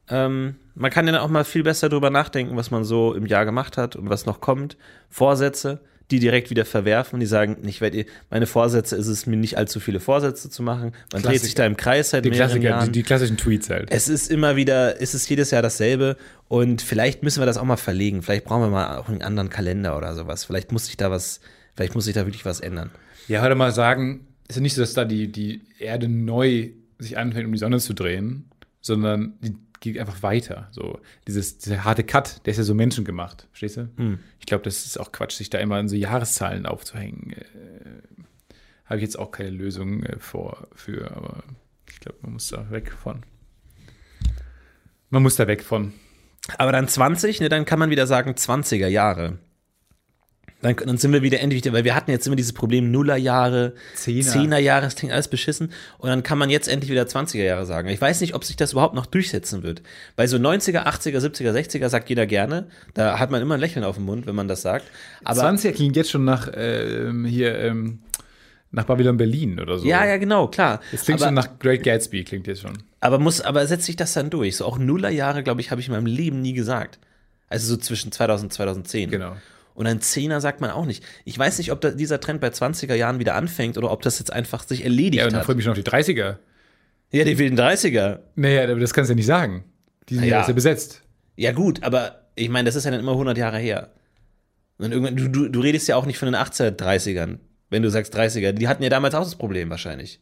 ähm, man kann ja auch mal viel besser drüber nachdenken, was man so im Jahr gemacht hat und was noch kommt. Vorsätze, die direkt wieder verwerfen, die sagen, ich werde, meine Vorsätze ist es, mir nicht allzu viele Vorsätze zu machen. Man dreht sich Klassiker. da im Kreis seit Die mehreren Klassiker, Jahren. die, die klassischen Tweets halt. es ist immer wieder, es ist jedes Jahr dasselbe und vielleicht müssen wir das auch mal verlegen. Vielleicht brauchen wir mal auch einen anderen Kalender oder sowas. Vielleicht muss sich da was, vielleicht muss sich da wirklich was ändern. Ja, heute mal sagen, ist ja nicht so, dass da die, die Erde neu sich anfängt, um die Sonne zu drehen, sondern die geht einfach weiter. So, dieses, dieser harte Cut, der ist ja so menschengemacht, verstehst du? Hm. Ich glaube, das ist auch Quatsch, sich da immer in so Jahreszahlen aufzuhängen. Äh, Habe ich jetzt auch keine Lösung äh, vor, für, aber ich glaube, man muss da weg von. Man muss da weg von. Aber dann 20, ne, dann kann man wieder sagen 20er Jahre. Dann, dann sind wir wieder endlich, weil wir hatten jetzt immer dieses Problem Nullerjahre, Zehner. Zehnerjahre, das klingt alles beschissen. Und dann kann man jetzt endlich wieder 20er Jahre sagen. Ich weiß nicht, ob sich das überhaupt noch durchsetzen wird. Bei so 90er, 80er, 70er, 60er sagt jeder gerne. Da hat man immer ein Lächeln auf dem Mund, wenn man das sagt. Aber 20er klingt jetzt schon nach ähm, hier, ähm, nach Babylon Berlin oder so. ja, ja, genau, klar. Es klingt aber, schon nach Great Gatsby, klingt jetzt schon. aber muss, aber setzt sich das dann durch? So auch Nullerjahre, glaube ich, habe ich in meinem Leben nie gesagt. Also so zwischen 2000 und 2010. Genau. Und ein Zehner sagt man auch nicht. Ich weiß nicht, ob da dieser Trend bei 20er Jahren wieder anfängt oder ob das jetzt einfach sich erledigt Ja, und dann hat. freue ich mich schon auf die 30er. Ja, die wilden 30er. Naja, aber das kannst du ja nicht sagen. Die sind Ja. ja, ja besetzt. Ja, gut, aber ich meine, das ist ja dann immer 100 Jahre her. Und irgendwann, du, du, du redest ja auch nicht von den 1830ern, wenn du sagst 30er. Die hatten ja damals auch das Problem wahrscheinlich.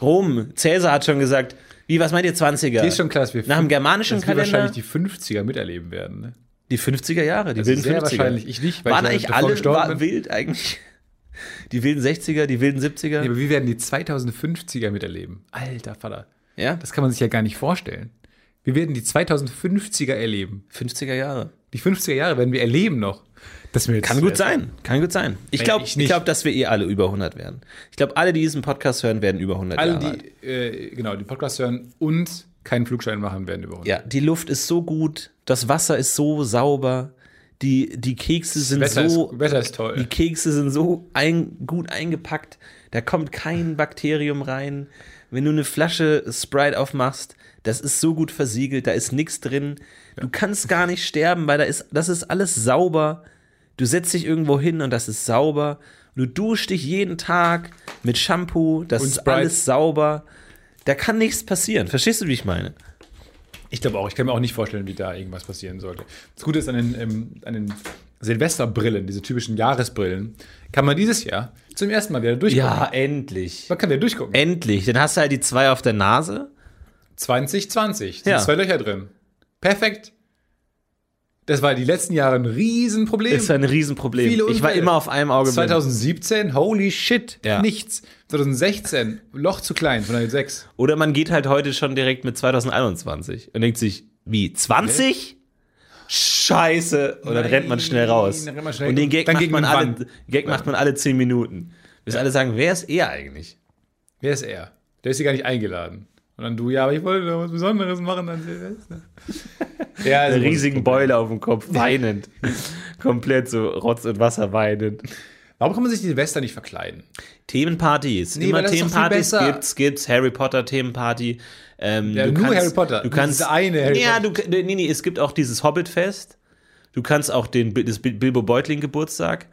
Rom, Cäsar hat schon gesagt, wie, was meint ihr 20er? Die ist schon klar, dass wir, Nach dem germanischen dass wir Kalender? wahrscheinlich die 50er miterleben werden. Ne? Die 50er Jahre, die Also wilden sehr 50er. wahrscheinlich, ich nicht, weil Waren ich eigentlich alle war wild eigentlich? Die wilden 60er, die wilden 70er? Ja, aber wir werden die 2050er miterleben. Alter Vater. Ja, Das kann man sich ja gar nicht vorstellen. Wir werden die 2050er erleben. 50er Jahre. Die 50er Jahre werden wir erleben noch. Das mir Kann gut sein, kann gut sein. Ich glaube, ich ich, glaub, dass wir eh alle über 100 werden. Ich glaube, alle, die diesen Podcast hören, werden über 100 Alle, Jahre alt. die, äh, genau, die Podcast hören und keinen Flugschein machen, werden über 100. Ja, die Luft ist so gut, das Wasser ist so sauber, die, die Kekse sind Wetter, so, ist, Wetter ist toll. die Kekse sind so ein, gut eingepackt, da kommt kein Bakterium rein. Wenn du eine Flasche Sprite aufmachst, das ist so gut versiegelt, da ist nichts drin. Du kannst gar nicht sterben, weil da ist, das ist alles sauber. Du setzt dich irgendwo hin und das ist sauber. Du duschst dich jeden Tag mit Shampoo, das Und ist Sprite. alles sauber. Da kann nichts passieren. Verstehst du, wie ich meine? Ich glaube auch, ich kann mir auch nicht vorstellen, wie da irgendwas passieren sollte. Das Gute ist an den, ähm, an den Silvesterbrillen, diese typischen Jahresbrillen, kann man dieses Jahr zum ersten Mal wieder durchgucken. Ja, endlich. Man kann wieder durchgucken. Endlich. Dann hast du halt die zwei auf der Nase. 2020, sind Ja. zwei Löcher drin. Perfekt. Das war die letzten Jahre ein Riesenproblem. Ist ein Riesenproblem. Viele ich war immer auf einem Auge blind. 2017, holy shit, Ja. nichts. 2016, Loch zu klein von der 6. Oder man geht halt heute schon direkt mit 2021 und denkt sich, wie, 20? Scheiße. Und dann Nein, rennt man schnell raus. dann rennt man schnell und den Gag, dann macht man, alle. Gag macht man alle 10 Minuten. Bis alle sagen, wer ist er eigentlich? Wer ist er? Der ist hier gar nicht eingeladen. Und dann du, ja, aber ich wollte doch was Besonderes machen an Silvester. *laughs* ja, also Einen riesigen Boiler auf dem Kopf, weinend. *laughs* Komplett so Rotz und Wasser weinend. Warum kann man sich die Silvester nicht verkleiden? Themenpartys. Nee, Immer Themenpartys gibt's, gibt's. Harry Potter Themenparty. Ähm, Ja, du nur kannst, Harry Potter. Du kannst diese eine Harry ja, Potter. du, nee, nee, es gibt auch dieses Hobbitfest. Du kannst auch den das Bilbo Beutling Geburtstag.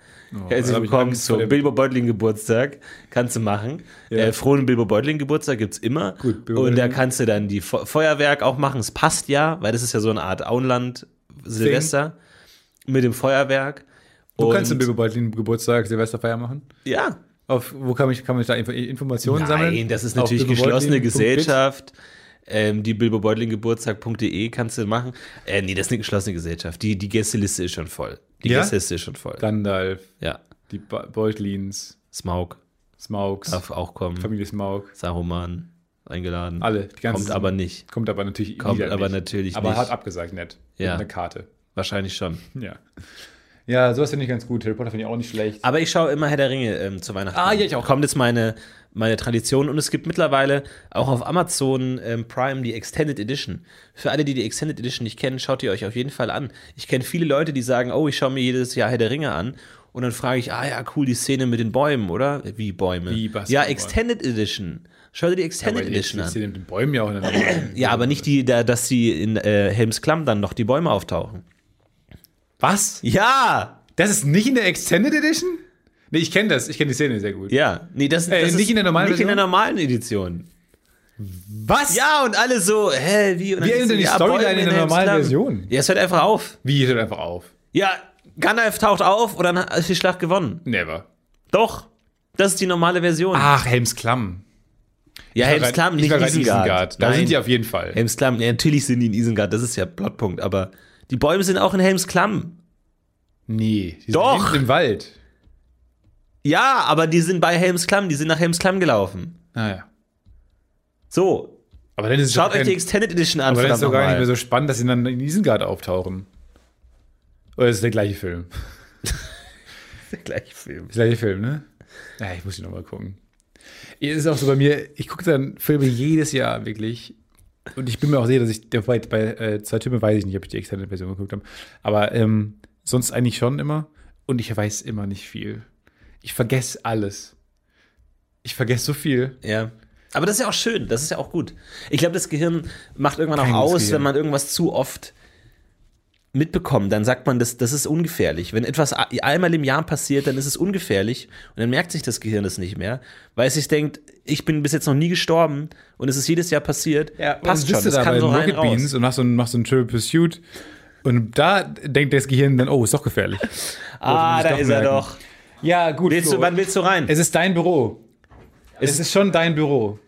Herzlich willkommen zum Bilbo Beutling Geburtstag. Kannst du machen. Ja. Äh, frohen Bilbo Beutling Geburtstag gibt's immer. Gut, Bilbo Und da Beutling. kannst du dann die Fe Feuerwerk auch machen. Es passt ja, weil das ist ja so eine Art Auenland Silvester mit dem Feuerwerk. Wo Und- kannst du Bilbo Beutlin Geburtstag, Silvesterfeier machen? Ja, Auf, wo kann, ich, kann man da Info- Informationen sammeln? Nein, das ist natürlich geschlossene Gesellschaft. Ähm, die bilbobeutlingeburtstag.de kannst du machen. Äh, nee, das ist eine geschlossene Gesellschaft. Die, die Gästeliste ist schon voll. Die Ja? Gästeliste ist schon voll. Gandalf, ja. die Be- Beutlins, Smaug Smaugs, darf auch kommen. Familie Smaug, Saruman eingeladen. alle. Die ganze Kommt aber nicht. Kommt aber natürlich Kommt aber nicht. natürlich aber nicht. hat abgesagt, nett. Ja. Mit einer Karte. Wahrscheinlich schon. *laughs* Ja. Ja, sowas finde ich ganz gut. Harry Potter finde ich auch nicht schlecht. Aber ich schaue immer Herr der Ringe ähm, zu Weihnachten. Ah, ja, ich auch. Kommt jetzt meine, meine Tradition und es gibt mittlerweile auch auf Amazon ähm, Prime die Extended Edition. Für alle, die die Extended Edition nicht kennen, schaut ihr euch auf jeden Fall an. Ich kenne viele Leute, die sagen, oh, ich schaue mir jedes Jahr Herr der Ringe an. Und dann frage ich, ah ja, cool, die Szene mit den Bäumen, oder? Wie Bäume? Wie, ja, Extended Edition. Schau dir die Extended Aber Edition ich an. sehe mit den Bäumen ja auch in der Ja, aber nicht die, da, dass sie in äh, Helmsklamm dann noch die Bäume auftauchen. Was? Ja! Das ist nicht in der Extended Edition? Nee, ich kenne das. Ich kenne die Szene sehr gut. Ja, nee, das, Äh, das nicht ist in der normalen Nicht in der Version? normalen Edition. Was? Ja, und alle so, hä, wie? Und Wie ist endet so, die ja, Storyline in der normalen Helmsklamm. Version? Ja, es hört einfach auf. Wie, hört einfach auf? Ja, Gandalf taucht auf und dann ist die Schlacht gewonnen. Never. Doch. Das ist die normale Version. Ach, Helmsklamm. ja, Helmsklamm, ich nicht war grad in Isengard. Da Nein. sind die auf jeden Fall. Helmsklamm, ja, natürlich sind die in Isengard, das ist ja Plotpunkt, aber die Bäume sind auch in Helmsklamm. Nee. Die Doch. Sind im Wald. Ja, aber die sind bei Helmsklamm, die sind nach Helmsklamm gelaufen. Naja. So, Aber dann ist es schaut euch die Extended Edition an. Aber dann ist es doch gar nicht mehr so spannend, dass sie dann in Isengard auftauchen. Oder ist es der gleiche Film? *laughs* der gleiche Film. Der gleiche Film, ne? Ja, ich muss ihn nochmal gucken. Es ist auch so bei mir, ich gucke dann Filme jedes Jahr wirklich. Und ich bin mir auch sicher, dass ich bei, bei äh, zwei Filme weiß ich nicht, ob ich die externe Version geguckt habe. Aber ähm, sonst eigentlich schon immer. Und ich weiß immer nicht viel. Ich vergesse alles. Ich vergesse so viel. Ja. Aber das ist ja auch schön, das ist ja auch gut. Ich glaube, das Gehirn macht irgendwann Kein auch aus, Gehirn. wenn man irgendwas zu oft mitbekommt, dann sagt man, das, das ist ungefährlich. Wenn etwas einmal im Jahr passiert, dann ist es ungefährlich und dann merkt sich das Gehirn das nicht mehr, weil es sich denkt, ich bin bis jetzt noch nie gestorben und es ist jedes Jahr passiert. passt schon, du das da kann so rein Rocket raus. Beans und machst so, machst so ein Triple Pursuit. Und da denkt das Gehirn dann, oh, ist doch gefährlich. Ah, ich da ist er merken. doch. Ja, gut. Willst du, wann willst du rein? es ist dein Büro. Es ist schon dein Büro.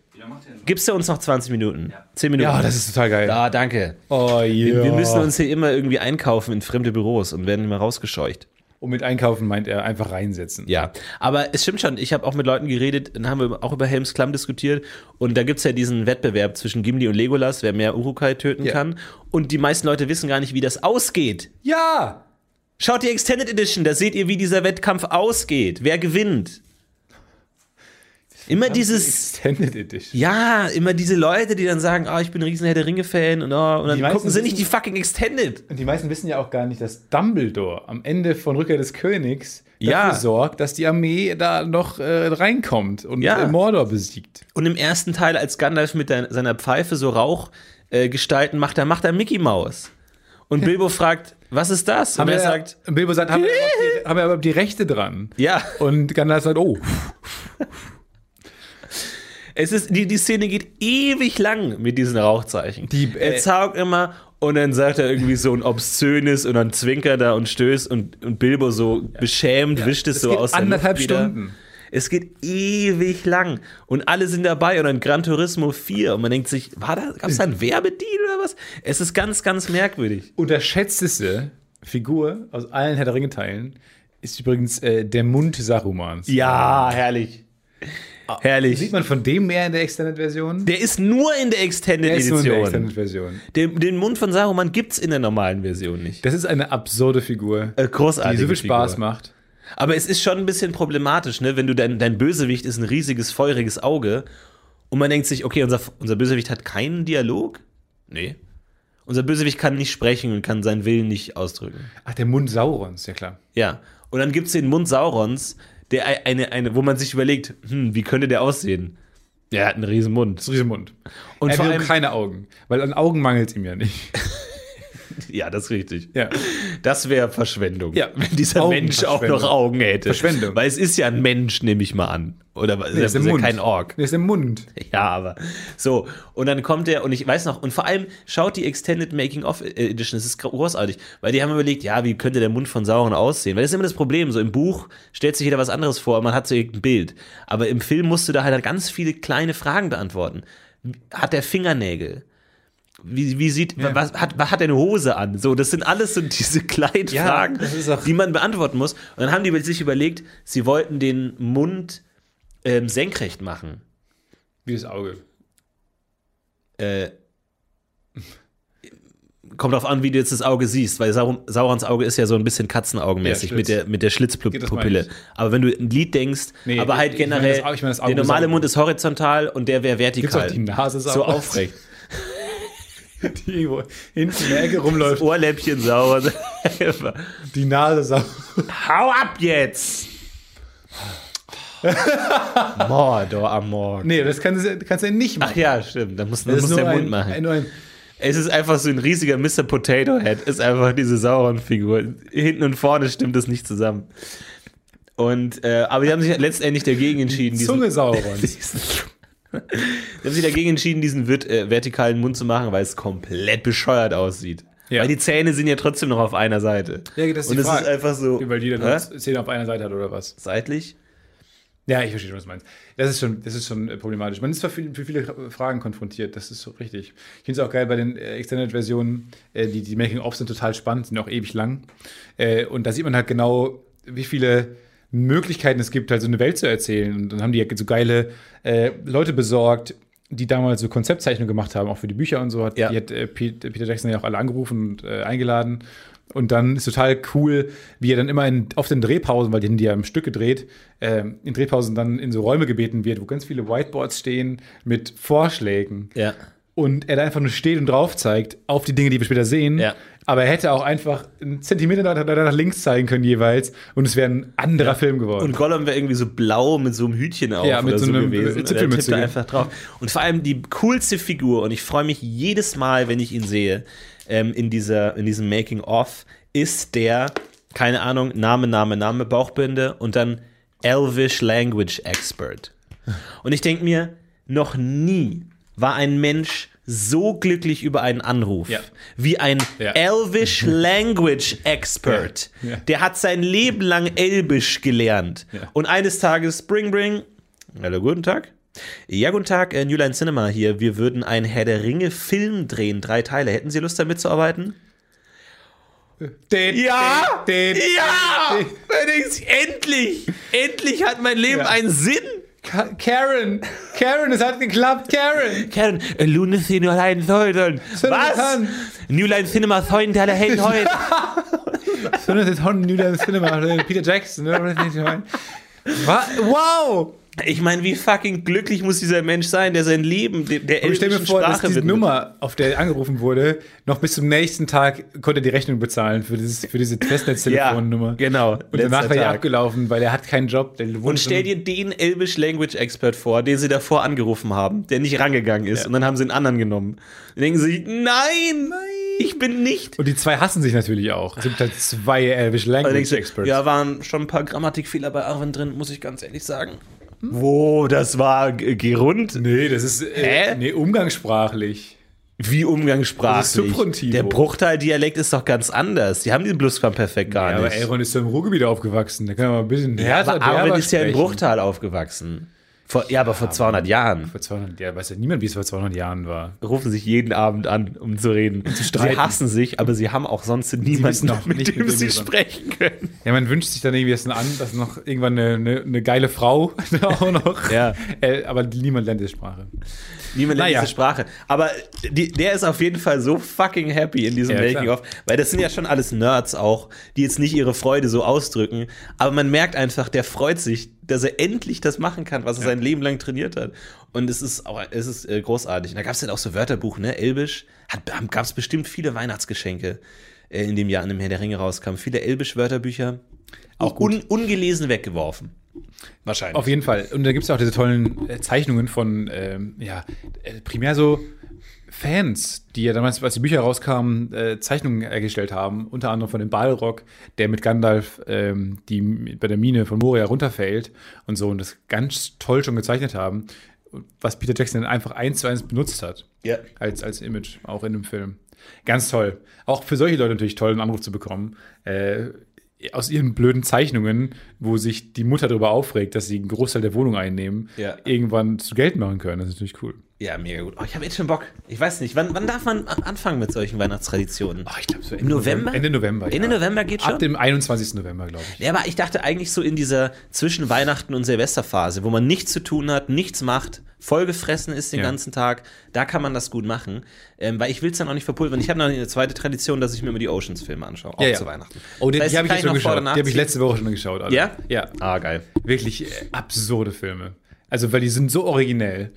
Gibst du uns noch 20 Minuten? 10 Minuten? Ja, das ist total geil. Ah, danke. Oh, ja. Wir müssen uns hier immer irgendwie einkaufen in fremde Büros und werden immer rausgescheucht. Und mit einkaufen meint er einfach reinsetzen. Ja, aber es stimmt schon. Ich habe auch mit Leuten geredet, dann haben wir auch über Helms Klamm diskutiert. Und da gibt's ja diesen Wettbewerb zwischen Gimli und Legolas, wer mehr Urukai töten Ja. kann. Und die meisten Leute wissen gar nicht, wie das ausgeht. Ja! Schaut die Extended Edition, da seht ihr, wie dieser Wettkampf ausgeht. Wer gewinnt. Immer dieses, Extended Edition. ja, immer diese Leute, die dann sagen, ah, ich bin ein riesen Herr der Ringe-Fan und, oh, und dann gucken sie nicht wissen- die fucking Extended. Und die meisten wissen ja auch gar nicht, dass Dumbledore am Ende von Rückkehr des Königs Ja. dafür sorgt, dass die Armee da noch äh, reinkommt und Ja. äh, Mordor besiegt. Und im ersten Teil, als Gandalf mit der, seiner Pfeife so Rauch äh, gestalten macht, da macht er Mickey Maus. Und Bilbo fragt, was ist das? Und Haben er sagt, Bilbo sagt, haben wir, überhaupt die, haben wir überhaupt die Rechte dran? ja, Und Gandalf sagt, oh, es ist, die, die Szene geht ewig lang mit diesen Rauchzeichen. Die, er äh, zaugt immer und dann sagt er irgendwie so ein obszönes und dann zwinkert er und stößt und, und Bilbo so beschämt wischt es es so geht aus der anderthalb Luft wieder. Es geht ewig lang und alle sind dabei und dann Gran Turismo 4 und man denkt sich, war da, gab es da einen Werbedeal oder was? Es ist ganz, ganz merkwürdig. unterschätzteste Figur aus allen Herr der Ringe-Teilen ist übrigens äh, der Mund Sarumans. Ja, herrlich. Herrlich. Sieht man von dem mehr in der Extended-Version? Der ist nur in der Extended Der ist nur in der Edition. Extended-Version. Den, den Mund von Saruman gibt's in der normalen Version nicht. Das ist eine absurde Figur, Äh, großartig. die so viel Spaß macht. Aber es ist schon ein bisschen problematisch, ne? wenn du dein, dein Bösewicht ist ein riesiges, feuriges Auge und man denkt sich, okay, unser, unser Bösewicht hat keinen Dialog? Nee. Unser Bösewicht kann nicht sprechen und kann seinen Willen nicht ausdrücken. Ach, der Mund Saurons, ja klar. Ja. Und dann gibt's den Mund Saurons, der eine, eine, wo man sich überlegt, hm, wie könnte der aussehen? Der hat einen riesen Mund. Das ist ein Riesenmund. Und er vor hat allem- keine Augen, weil an Augen mangelt es ihm ja nicht. *laughs* *laughs* Ja, das ist richtig. Ja. Das wäre Verschwendung. Ja. Wenn dieser Mensch auch noch Augen hätte. Verschwendung. Weil es ist ja ein Mensch, nehme ich mal an. Oder nee, Der ist ja kein Ork. Der ist im Mund. *laughs* Ja, aber so. Und dann kommt er, und ich weiß noch, und vor allem schaut die Extended Making-of Edition, das ist großartig, weil die haben überlegt, ja, wie könnte der Mund von Sauron aussehen? Weil das ist immer das Problem, so im Buch stellt sich jeder was anderes vor man hat so irgendein Bild. Aber im Film musst du da halt ganz viele kleine Fragen beantworten. Hat der Fingernägel? Wie, wie sieht, was, hat, was hat er eine Hose an? So, das sind alles so *laughs* diese kleinen Ja, Fragen, ist die man beantworten muss. Und dann haben die sich überlegt, sie wollten den Mund ähm, senkrecht machen. Wie das Auge. äh, kommt drauf an, wie du jetzt das Auge siehst, weil Sauron, Saurons Auge ist ja so ein bisschen katzenaugenmäßig Ja, mit der, mit der Schlitzpupille. ich. Aber wenn du ein Lied denkst, Nee, aber halt ich generell, das ich meine das Auge der normale. Mund ist horizontal und der wäre Gibt's vertikal. auch die Nase so sauber? aufrecht. *laughs* *laughs* Die irgendwo hinten in der Ecke rumläuft. Ohrläppchen sauer. *laughs* Die Nase sauber. Hau ab jetzt! Mordor Amor. Nee, das kannst du, kannst du nicht Ach machen. ja, stimmt. Da muss, das der Mund ein, machen. Ein, ein, Es ist einfach so ein riesiger Mr. Potato Head, ist einfach diese Sauron-Figur. Hinten und vorne stimmt das nicht zusammen. Und, äh, aber die haben sich letztendlich dagegen entschieden, diesen, Zunge Saurons. *laughs* diesen, die haben sich dagegen entschieden, diesen äh, vertikalen Mund zu machen, weil es komplett bescheuert aussieht. Ja. Weil die Zähne sind ja trotzdem noch auf einer Seite. Ja, das ist und die es Frage. ist einfach so Weil die dann Hä? Zähne auf einer Seite hat oder was? seitlich. Ja, ich verstehe schon, was du meinst. Das ist schon, das ist schon äh, problematisch. Man ist für viele, für viele Fragen konfrontiert, das ist so richtig. Ich finde es auch geil bei den äh, Extended-Versionen, äh, die, die Making-of sind total spannend, sind auch ewig lang. Äh, und da sieht man halt genau, wie viele Möglichkeiten es gibt, halt so eine Welt zu erzählen. Und dann haben die ja so geile äh, Leute besorgt, die damals so Konzeptzeichnungen gemacht haben, auch für die Bücher und so. Hat, Ja. Die hat äh, Pete- Peter Jackson ja auch alle angerufen und äh, eingeladen. Und dann ist total cool, wie er dann immer in, auf den Drehpausen, weil die haben die ja im Stück gedreht, äh, in Drehpausen dann in so Räume gebeten wird, wo ganz viele Whiteboards stehen mit Vorschlägen. Ja. Und er da einfach nur steht und drauf zeigt auf die Dinge, die wir später sehen. Ja. Aber er hätte auch einfach einen Zentimeter nach, nach links zeigen können jeweils und es wäre ein anderer Film geworden. Und Gollum wäre irgendwie so blau mit so einem Hütchen auf Ja, mit oder so so, einem, gewesen. äh, Und er Zipfelmütze, ja. einfach drauf. Und vor allem die coolste Figur, und ich freue mich jedes Mal, wenn ich ihn sehe, ähm, in, dieser, in diesem Making-of, ist der, keine Ahnung, Name, Name, Name, Bauchbinde und dann Elvish Language Expert. Und ich denke mir, noch nie war ein Mensch so glücklich über einen Anruf Ja. wie ein Ja. Elvish *laughs* Language Expert. Ja. Der hat sein Leben lang Elbisch gelernt. Und eines Tages, Bring Bring, hallo, guten Tag. Ja, guten Tag, äh, New Line Cinema hier. Wir würden einen Herr der Ringe Film drehen, drei Teile. Hätten Sie Lust damit zu arbeiten? Den, Ja! den, den, ja! den- Da endlich! Endlich hat mein Leben einen Sinn! Ka- Karen! Karen, es hat geklappt, Karen! Karen, äh, Lunacy New Line Säulen. Was? New Line Cinema Säulen, der Held heute. Ist *laughs* New Line Cinema, Peter Jackson. ne? Wa- Wow! Ich meine, wie fucking glücklich muss dieser Mensch sein, der sein Leben de- der Und ich stell mir elbischen vor, dass Sprache diese widmet. Nummer, auf der angerufen wurde, noch bis zum nächsten Tag konnte er die Rechnung bezahlen für, dieses, für diese Festnetztelefonnummer. Ja, genau. Und danach war er abgelaufen, weil er hat keinen Job. Der Und stell dir den Elvish Language Expert vor, den sie davor angerufen haben, der nicht rangegangen ist. Ja. Und dann haben sie einen anderen genommen. Dann denken sie, nein, ich bin nicht. Und die zwei hassen sich natürlich auch. Es gibt halt zwei Elvish Language Experts. ja, waren schon ein paar Grammatikfehler bei Arwen drin, muss ich ganz ehrlich sagen. Wo, das war gerund? nee, das ist äh, Hä? nee, umgangssprachlich. Wie umgangssprachlich. Das ist Subfrontivo. Der Bruchteil-Dialekt ist doch ganz anders. Die haben den Plusquamperfekt gar Ja, aber nicht. Elrond ist so im Ruhrgebiet aufgewachsen. Da kann man mal ein bisschen härter, aber Arwen derber ist ja sprechen. Bruchtal aufgewachsen. Vor, ja, aber vor 200 Jahren. Vor 200, ja, weiß ja niemand, wie es vor 200 Jahren war. rufen sich jeden Abend an, um zu reden. zu streiten. Sie hassen sich, aber sie haben auch sonst niemanden, auch mit nicht, dem mit wem sie sprechen können. Ja, man wünscht sich dann irgendwie das an, dass noch irgendwann eine, eine, eine geile Frau *laughs* da auch noch. Ja. Äh, aber niemand lernt diese Sprache. Niemand lernt Naja. diese Sprache. Aber die, der ist auf jeden Fall so fucking happy in diesem Ja. Making-of, weil das sind ja schon alles Nerds auch, die jetzt nicht ihre Freude so ausdrücken, aber man merkt einfach, der freut sich, dass er endlich das machen kann, was er sein Leben lang trainiert hat. Und es ist auch, es ist äh, großartig. Und da gab es dann auch so Wörterbuch, ne? Elbisch. Gab es bestimmt viele Weihnachtsgeschenke äh, in dem Jahr, in dem Herr der Ringe rauskam. Viele Elbisch-Wörterbücher. Auch gut. un, ungelesen weggeworfen. Wahrscheinlich. Auf jeden Fall. Und da gibt es auch diese tollen äh, Zeichnungen von, ähm, ja, äh, primär so Fans, die ja damals, als die Bücher rauskamen, äh, Zeichnungen hergestellt haben. Unter anderem von dem Balrog, der mit Gandalf ähm, die bei der Mine von Moria runterfällt und so und das ganz toll schon gezeichnet haben, was Peter Jackson dann einfach eins zu eins benutzt hat. Ja. Als, als Image, auch in dem Film. Ganz toll. Auch für solche Leute natürlich toll, einen Anruf zu bekommen. Äh, aus ihren blöden Zeichnungen, wo sich die Mutter darüber aufregt, dass sie einen Großteil der Wohnung einnehmen, Ja. irgendwann zu Geld machen können. Das ist natürlich cool. Ja, mega gut. Oh, ich habe jetzt schon Bock. Ich weiß nicht, wann, wann darf man anfangen mit solchen Weihnachtstraditionen? Ach, ich glaube so Im November? Ende November. Ende November geht schon? Ab dem 21. November, glaube ich. Ja, aber ich dachte eigentlich so in dieser zwischen Weihnachten und Silvesterphase, wo man nichts zu tun hat, nichts macht, vollgefressen ist den Ja. ganzen Tag, da kann man das gut machen. Ähm, weil ich will es dann auch nicht verpulvern. Ich habe noch eine zweite Tradition, dass ich mir immer die Oceans-Filme anschaue, auch Ja, ja. zu Weihnachten. Oh, die, Das heißt, die habe ich jetzt schon geschaut. Die habe ich letzte Woche schon geschaut. Alle. Ja? Ja. Ah, geil. Wirklich äh, absurde Filme. Also, weil die sind so originell.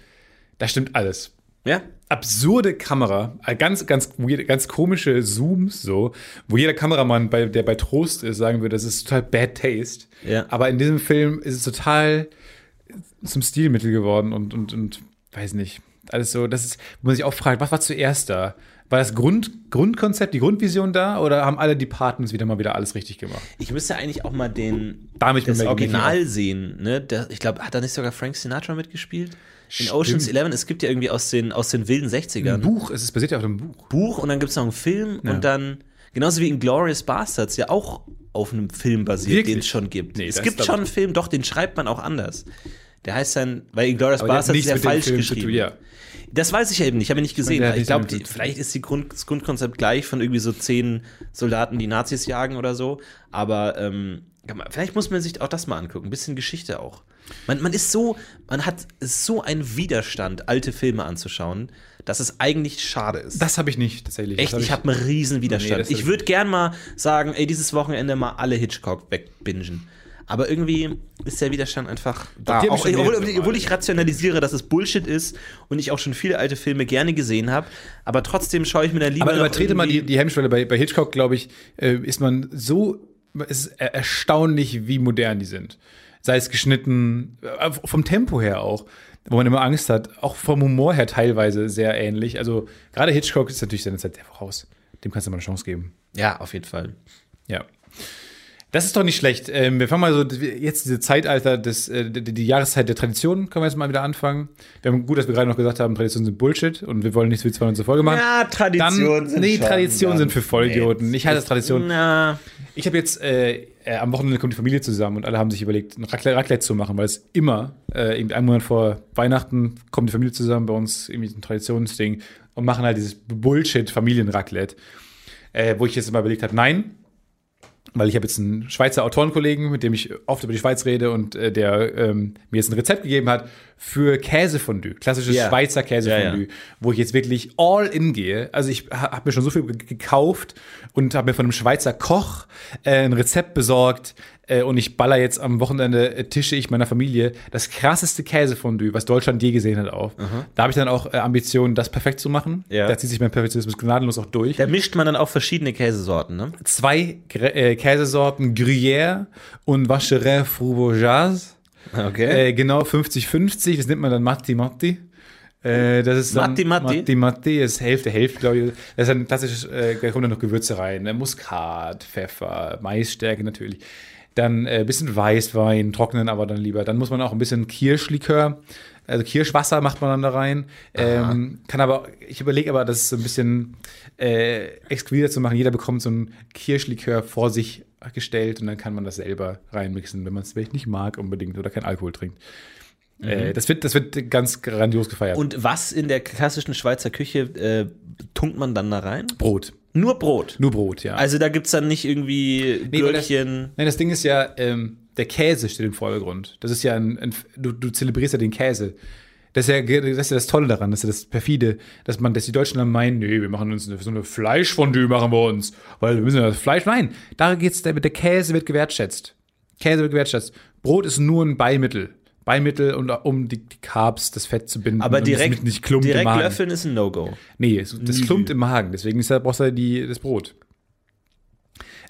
Da stimmt alles. Ja? absurde Kamera, äh, ganz, ganz, ganz komische Zooms, so, wo jeder Kameramann, bei, der bei Trost ist, sagen würde, das ist total bad taste. Ja. Aber in diesem Film ist es total zum Stilmittel geworden und, und, und weiß nicht. Alles so, das ist, wo man sich auch fragt, was war zuerst da? War das Grund, Grundkonzept, die Grundvision da oder haben alle Departments wieder mal wieder alles richtig gemacht? Ich müsste eigentlich auch mal den das Original sehen. Ne? Der, ich glaube, hat da nicht sogar Frank Sinatra mitgespielt? In Ocean's Eleven, es gibt ja irgendwie aus den, aus den wilden 60ern Ein Buch, es ist basiert ja auf einem Buch. Buch und dann gibt es noch einen Film Ja. und dann, genauso wie in Glorious Bastards, ja auch auf einem Film basiert, den es schon gibt. Nee, es gibt schon ich einen Film, doch, den schreibt man auch anders. Der heißt dann, weil in Glorious Bastards ist ja falsch Film geschrieben. tun, ja. Das weiß ich ja eben nicht, ich habe ihn nicht gesehen. Ich glaube, vielleicht ist die Grund, das Grundkonzept gleich von irgendwie so zehn Soldaten, die Nazis jagen oder so. Aber ähm, vielleicht muss man sich auch das mal angucken. Ein bisschen Geschichte auch. Man, man ist so, man hat so einen Widerstand, alte Filme anzuschauen, dass es eigentlich schade ist. Das habe ich nicht tatsächlich. Echt, hab ich habe einen riesen Nee, Widerstand. hab ich ich würde gern mal sagen, ey, dieses Wochenende mal alle Hitchcock wegbingen. Aber irgendwie ist der Widerstand einfach da. ich Auch, schon obwohl, obwohl ich rationalisiere, dass es Bullshit ist und ich auch schon viele alte Filme gerne gesehen habe. Aber trotzdem schaue ich mir da lieber. Aber übertrete mal die, die Hemmschwelle. Bei, bei Hitchcock, glaube ich, äh, ist man so, es ist er- erstaunlich, wie modern die sind. Sei es geschnitten, äh, vom Tempo her auch, wo man immer Angst hat, auch vom Humor her teilweise sehr ähnlich. Also gerade Hitchcock ist natürlich seine Zeit sehr voraus. Dem kannst du mal eine Chance geben. Ja, auf jeden Fall. Ja. Das ist doch nicht schlecht. Ähm, wir fangen mal so, jetzt diese Zeitalter, des, äh, die, die Jahreszeit der Traditionen, können wir jetzt mal wieder anfangen. Wir haben gut, dass wir gerade noch gesagt haben, Traditionen sind Bullshit und wir wollen nichts wie 200 Folge machen. Ja, Traditionen sind Nee, Traditionen sind für Vollidioten. nett. Ich hasse Traditionen. Na, Ich habe jetzt, äh, äh, am Wochenende kommt die Familie zusammen und alle haben sich überlegt, ein Raclette, Raclette zu machen, weil es immer, äh, irgendwie einen Monat vor Weihnachten kommt die Familie zusammen, bei uns irgendwie ein Traditionsding und machen halt dieses Bullshit-Familien-Raclette. Äh, wo ich jetzt mal überlegt habe, nein, weil ich habe jetzt einen Schweizer Autorenkollegen, mit dem ich oft über die Schweiz rede und äh, der ähm, mir jetzt ein Rezept gegeben hat für Käsefondue, klassisches Ja. Schweizer Käsefondue, Ja, ja. wo ich jetzt wirklich all in gehe. Also ich ha- habe mir schon so viel ge- gekauft und habe mir von einem Schweizer Koch äh, ein Rezept besorgt äh, und ich baller jetzt am Wochenende äh, tische ich meiner Familie das krasseste Käsefondue, was Deutschland je gesehen hat, auf. Da habe ich dann auch äh, Ambitionen, das perfekt zu machen. Ja. Da zieht sich mein Perfektionismus gnadenlos auch durch da mischt man dann auch verschiedene Käsesorten, ne? zwei äh, Käsesorten Gruyère und Vacherin Froubourgeoise. Okay. Äh, genau 50-50, das nennt man dann Matti Matti. Äh, das ist dann Matti Matti? Matti Matti ist Hälfte, Hälfte, glaube ich. Das ist ein klassisches, äh, da kommen dann noch Gewürze rein. Äh, Muskat, Pfeffer, Maisstärke natürlich. Dann äh, bisschen Weißwein, trocknen aber dann lieber. Dann muss man auch ein bisschen Kirschlikör, also Kirschwasser macht man dann da rein. Ähm, kann aber, ich überlege aber, das so ein bisschen äh, exquisiter zu machen. Jeder bekommt so ein Kirschlikör vor sich gestellt und dann kann man das selber reinmixen, wenn man es vielleicht nicht mag unbedingt oder kein Alkohol trinkt. Äh, das, wird, das wird ganz grandios gefeiert. Mhm. Und was in der klassischen Schweizer Küche äh, tunkt man dann da rein? Brot. Nur Brot. Nur Brot, ja. Also da gibt es dann nicht irgendwie Nee, das-. Nein, das Ding ist ja, ähm, der Käse steht im Vordergrund. Das ist ja ein, ein du, du zelebrierst ja den Käse. Das ist, ja, das ist ja das Tolle daran, das ist ja das perfide, dass man, dass die Deutschen dann meinen, nee, wir machen uns eine, so eine Fleischfondue machen wir uns, weil wir müssen ja das Fleisch. Nein, da geht's, der, der Käse wird gewertschätzt. Käse wird gewertschätzt. Brot ist nur ein Beimittel. Beimittel, und, um die, die Carbs, das Fett zu binden. Aber direkt, nicht klumpt im direkt Magen. löffeln ist ein No-Go. Nee, das klumpt im Magen, deswegen ist brauchst du die, das Brot.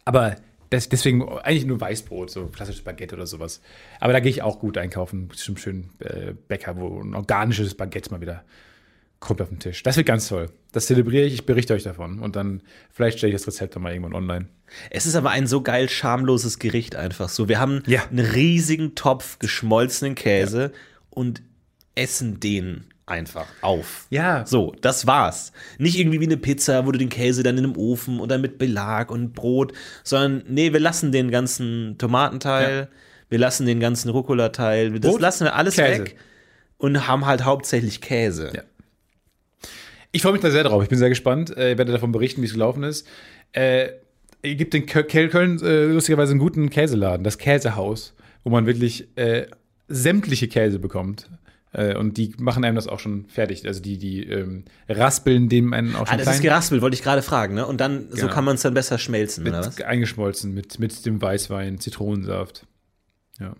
Aber des, deswegen eigentlich nur Weißbrot, so klassisches Baguette oder sowas. Aber da gehe ich auch gut einkaufen. Bestimmt schön äh, Bäcker, wo ein organisches Baguette mal wieder kommt auf den Tisch. Das wird ganz toll. Das zelebriere ich, ich berichte euch davon. Und dann, vielleicht stelle ich das Rezept dann mal irgendwann online. Es ist aber ein so geil schamloses Gericht einfach so. Wir haben Ja. einen riesigen Topf geschmolzenen Käse und essen den einfach auf. Ja. So, das war's. Nicht irgendwie wie eine Pizza, wo du den Käse dann in einem Ofen und dann mit Belag und Brot, sondern nee, wir lassen den ganzen Tomatenteil, wir lassen den ganzen Rucola-Teil, das Brot, lassen wir alles Käse. weg und haben halt hauptsächlich Käse. Ja. Ich freue mich da sehr drauf. Ich bin sehr gespannt. Äh, ich werde davon berichten, wie es gelaufen ist. Äh, es gibt in Kö- Köln äh, lustigerweise einen guten Käseladen, das Käsehaus, wo man wirklich äh, sämtliche Käse bekommt. Äh, und die machen einem das auch schon fertig. Also die, die ähm, raspeln dem einen auch Ah, schon das ist klein geraspelt, wollte ich gerade fragen, ne? Und dann, so Genau. kann man es dann besser schmelzen, oder was? mit, eingeschmolzen mit, mit dem Weißwein, Zitronensaft. Ja.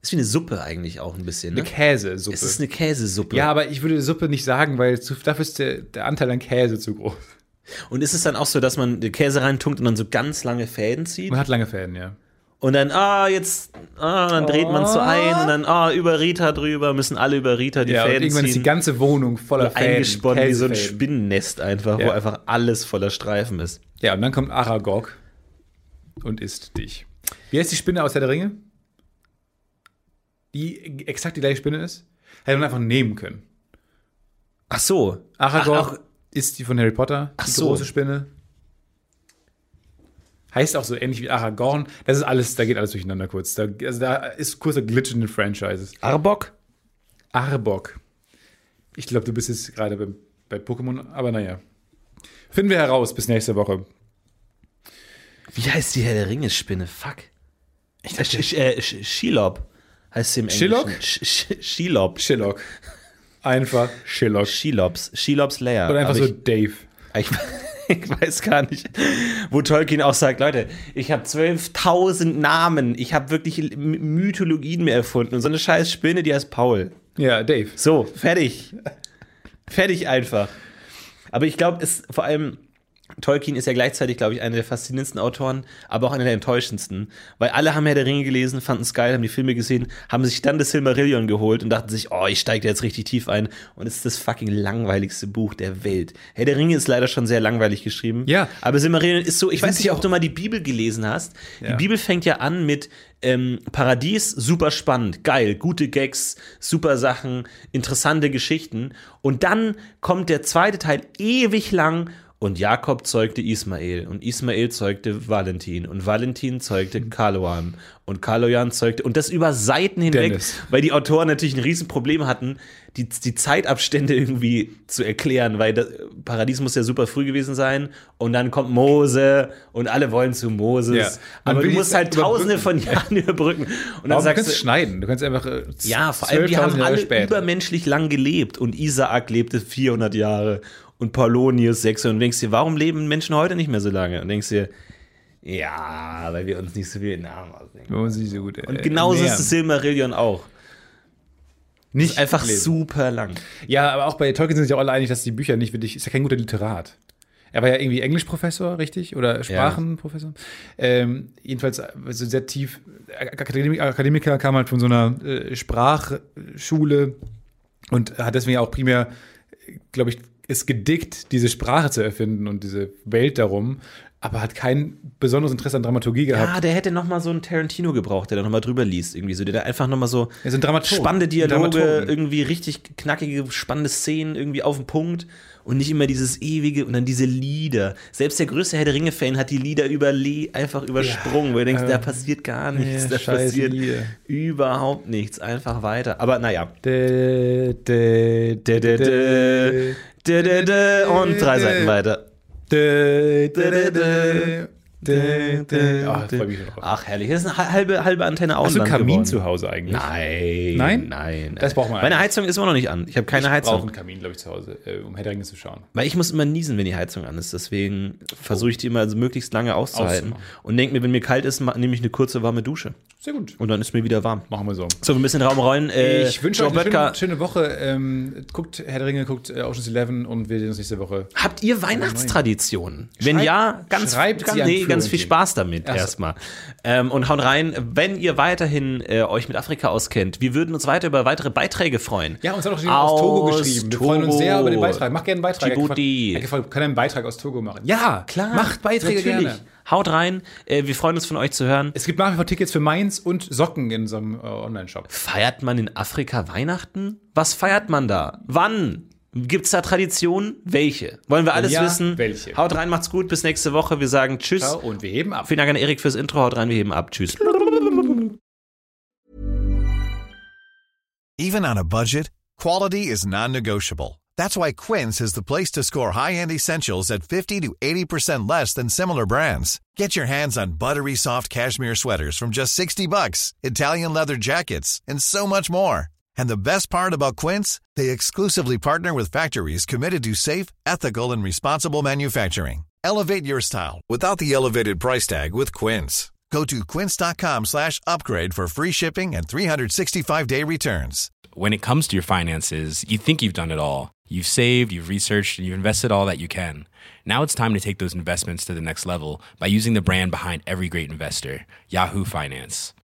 Ist wie eine Suppe eigentlich auch ein bisschen, ne? Eine Käsesuppe. Es ist eine Käsesuppe. ja, aber ich würde Suppe nicht sagen, weil zu, dafür ist der, der Anteil an Käse zu groß. Und ist es dann auch so, dass man den Käse reintunkt und dann so ganz lange Fäden zieht? Man hat lange Fäden, ja. Und dann, ah, jetzt, ah, dann dreht man es so ein und dann, ah, über Rita drüber, müssen alle über Rita die Ja, und Fäden irgendwann ist die ziehen. ganze Wohnung voller Fäden. eingesponnen wie so ein. Spinnennest einfach, wo Ja. einfach alles voller Streifen ist. Ja, und dann kommt Aragog und isst dich. Wie heißt die Spinne aus Herr der Ringe? Die exakt die gleiche Spinne ist? Hätte man einfach nehmen können. Ach so. Aragog Ach, ach, ist die von Harry Potter, Ach die so. große Spinne. Heißt auch so ähnlich wie Aragorn. Das ist alles, da geht alles durcheinander kurz. Da, also da ist kurzer Glitch in den Franchises. Arbok? Arbok. Ich glaube, du bist jetzt gerade bei, bei Pokémon, aber naja. Finden wir heraus bis nächste Woche. Wie heißt die Herr der Ringe-Spinne? Fuck. Ich dachte, Sch äh, Sch Shelob heißt sie im Shillock? Englischen. Sch Sch Shelob. Shillock. Einfach Shillock. Shelobs. Shelobs Lair. Oder einfach Aber so Dave. Ich, *laughs* *laughs* ich weiß gar nicht, wo Tolkien auch sagt, Leute, ich habe 12.000 Namen, ich habe wirklich Mythologien mir erfunden und so eine scheiß Spinne, die heißt Paul. Ja, Dave. So, fertig. fertig einfach. Aber ich glaube, es vor allem Tolkien ist ja gleichzeitig, glaube ich, einer der faszinierendsten Autoren, aber auch einer der enttäuschendsten. Weil alle haben Herr der Ringe gelesen, fanden es geil, haben die Filme gesehen, haben sich dann das Silmarillion geholt und dachten sich, oh, ich steige jetzt richtig tief ein. Und es ist das fucking langweiligste Buch der Welt. Herr der Ringe ist leider schon sehr langweilig geschrieben. Ja. Aber Silmarillion ist so, ich, weiß find's nicht, ob du mal die Bibel gelesen hast. Die Ja. Bibel fängt ja an mit ähm, Paradies, super spannend, geil, gute Gags, super Sachen, interessante Geschichten. Und dann kommt der zweite Teil ewig lang und Jakob zeugte Ismael. Und Ismael zeugte Valentin. Und Valentin zeugte Kaloan. Und Kalojan zeugte und das über Seiten hinweg, Dennis. weil die Autoren natürlich ein Riesenproblem hatten, die, die Zeitabstände irgendwie zu erklären, weil das Paradies muss ja super früh gewesen sein. Und dann kommt Mose. Und alle wollen zu Moses, Ja. Aber du musst halt tausende von Jahren *laughs* überbrücken. Und dann sagst kannst du du, schneiden? Du kannst einfach äh, ja, vor allem, die haben 12.000 Jahre alle später. übermenschlich lang gelebt. Und Isaak lebte 400 Jahre und Paulonius 600 und denkst dir, warum leben Menschen heute nicht mehr so lange? Und denkst dir, ja, weil wir uns nicht so viel Namen ausdenken. Sie so gut. äh, Und genauso ist das Silmarillion auch. nicht Einfach lesen. super lang. Ja, aber auch bei Tolkien sind sich auch alle einig, dass die Bücher nicht wirklich, ist ja kein guter Literat. Er war ja irgendwie Englischprofessor, richtig? Oder Sprachenprofessor? Ähm, jedenfalls also sehr tief. Akademik, Akademiker kam halt von so einer äh, Sprachschule und hat deswegen auch primär, glaube ich, es gedickt, diese Sprache zu erfinden und diese Welt darum, aber hat kein besonderes Interesse an Dramaturgie gehabt. Ja, der hätte noch mal so einen Tarantino gebraucht, der da noch mal drüber liest, irgendwie so, der da einfach noch mal so ist ein Dramaturg. spannende Dialoge, irgendwie richtig knackige, spannende Szenen irgendwie auf den Punkt und nicht immer dieses ewige und dann diese Lieder. Selbst der größte Herr der Ringe-Fan hat die Lieder überle einfach übersprungen, wo du denkst, äh, da passiert gar nichts, ja, da passiert Lieder. überhaupt nichts, einfach weiter. Aber naja. Dä, dä, Dä, Und drei Seiten weiter. Dä, dä. Ah, freu mich drauf. Ach, herrlich. Das ist eine halbe, halbe Antenne Hast du Kamin geworden. zu Hause eigentlich? Nein. Nein? Nein. Das braucht man Meine eigentlich. Heizung ist immer noch nicht an. Ich habe keine Ich brauche Heizung. einen Kamin, glaube ich, zu Hause, äh, um Herr zu schauen. Weil ich muss immer niesen, wenn die Heizung an ist. Deswegen versuche ich die immer so möglichst lange auszuhalten. Und denke mir, wenn mir kalt ist, nehme ich eine kurze warme Dusche. Sehr gut. Und dann ist mir wieder warm. Machen wir so. So, wir müssen den Raum räumen. Äh, Ich wünsche euch eine schöne, schöne Woche. Ähm, guckt Herr der Ringe, guckt äh, Ocean's Eleven und wir sehen uns nächste Woche. Habt ihr Weihnachtstraditionen? Wenn ja, ganz, schreibt ganz, sie an nee, ganz viel. Spaß damit so. erstmal. Ähm, und haut rein, wenn ihr weiterhin äh, euch mit Afrika auskennt, wir würden uns weiter über weitere Beiträge freuen. Ja, uns hat auch jemand aus Togo Aus geschrieben. Wir freuen uns sehr über den Beitrag. Macht gerne einen Beitrag. Djibouti. Er gefragt, kann einen Beitrag aus Togo machen? Ja, Klar, Macht Beiträge natürlich. gerne. Haut rein, äh, wir freuen uns von euch zu hören. Es gibt nach wie vor Tickets für Mainz und Socken in unserem äh, Online-Shop. Feiert man in Afrika Weihnachten? Was feiert man da? Wann? Gibt's da Traditionen? Welche? Wollen wir alles ja, wissen? welche? Haut rein, macht's gut, bis nächste Woche. Wir sagen Tschüss. Ciao und wir heben ab. Vielen Dank an Erik fürs Intro. Haut rein, wir heben ab. Tschüss. Even on a budget, quality is non-negotiable. That's why Quince is the place to score high-end essentials at 50 to 80% less than similar brands. Get your hands on buttery soft cashmere sweaters from just 60 bucks, Italian leather jackets, and so much more. And the best part about Quince, they exclusively partner with factories committed to safe, ethical, and responsible manufacturing. Elevate your style without the elevated price tag with Quince. Go to quince.com slash upgrade for free shipping and 365-day returns. when it comes to your finances, you think you've done it all. You've saved, you've researched, and you've invested all that you can. Now it's time to take those investments to the next level by using the brand behind every great investor, Yahoo Finance.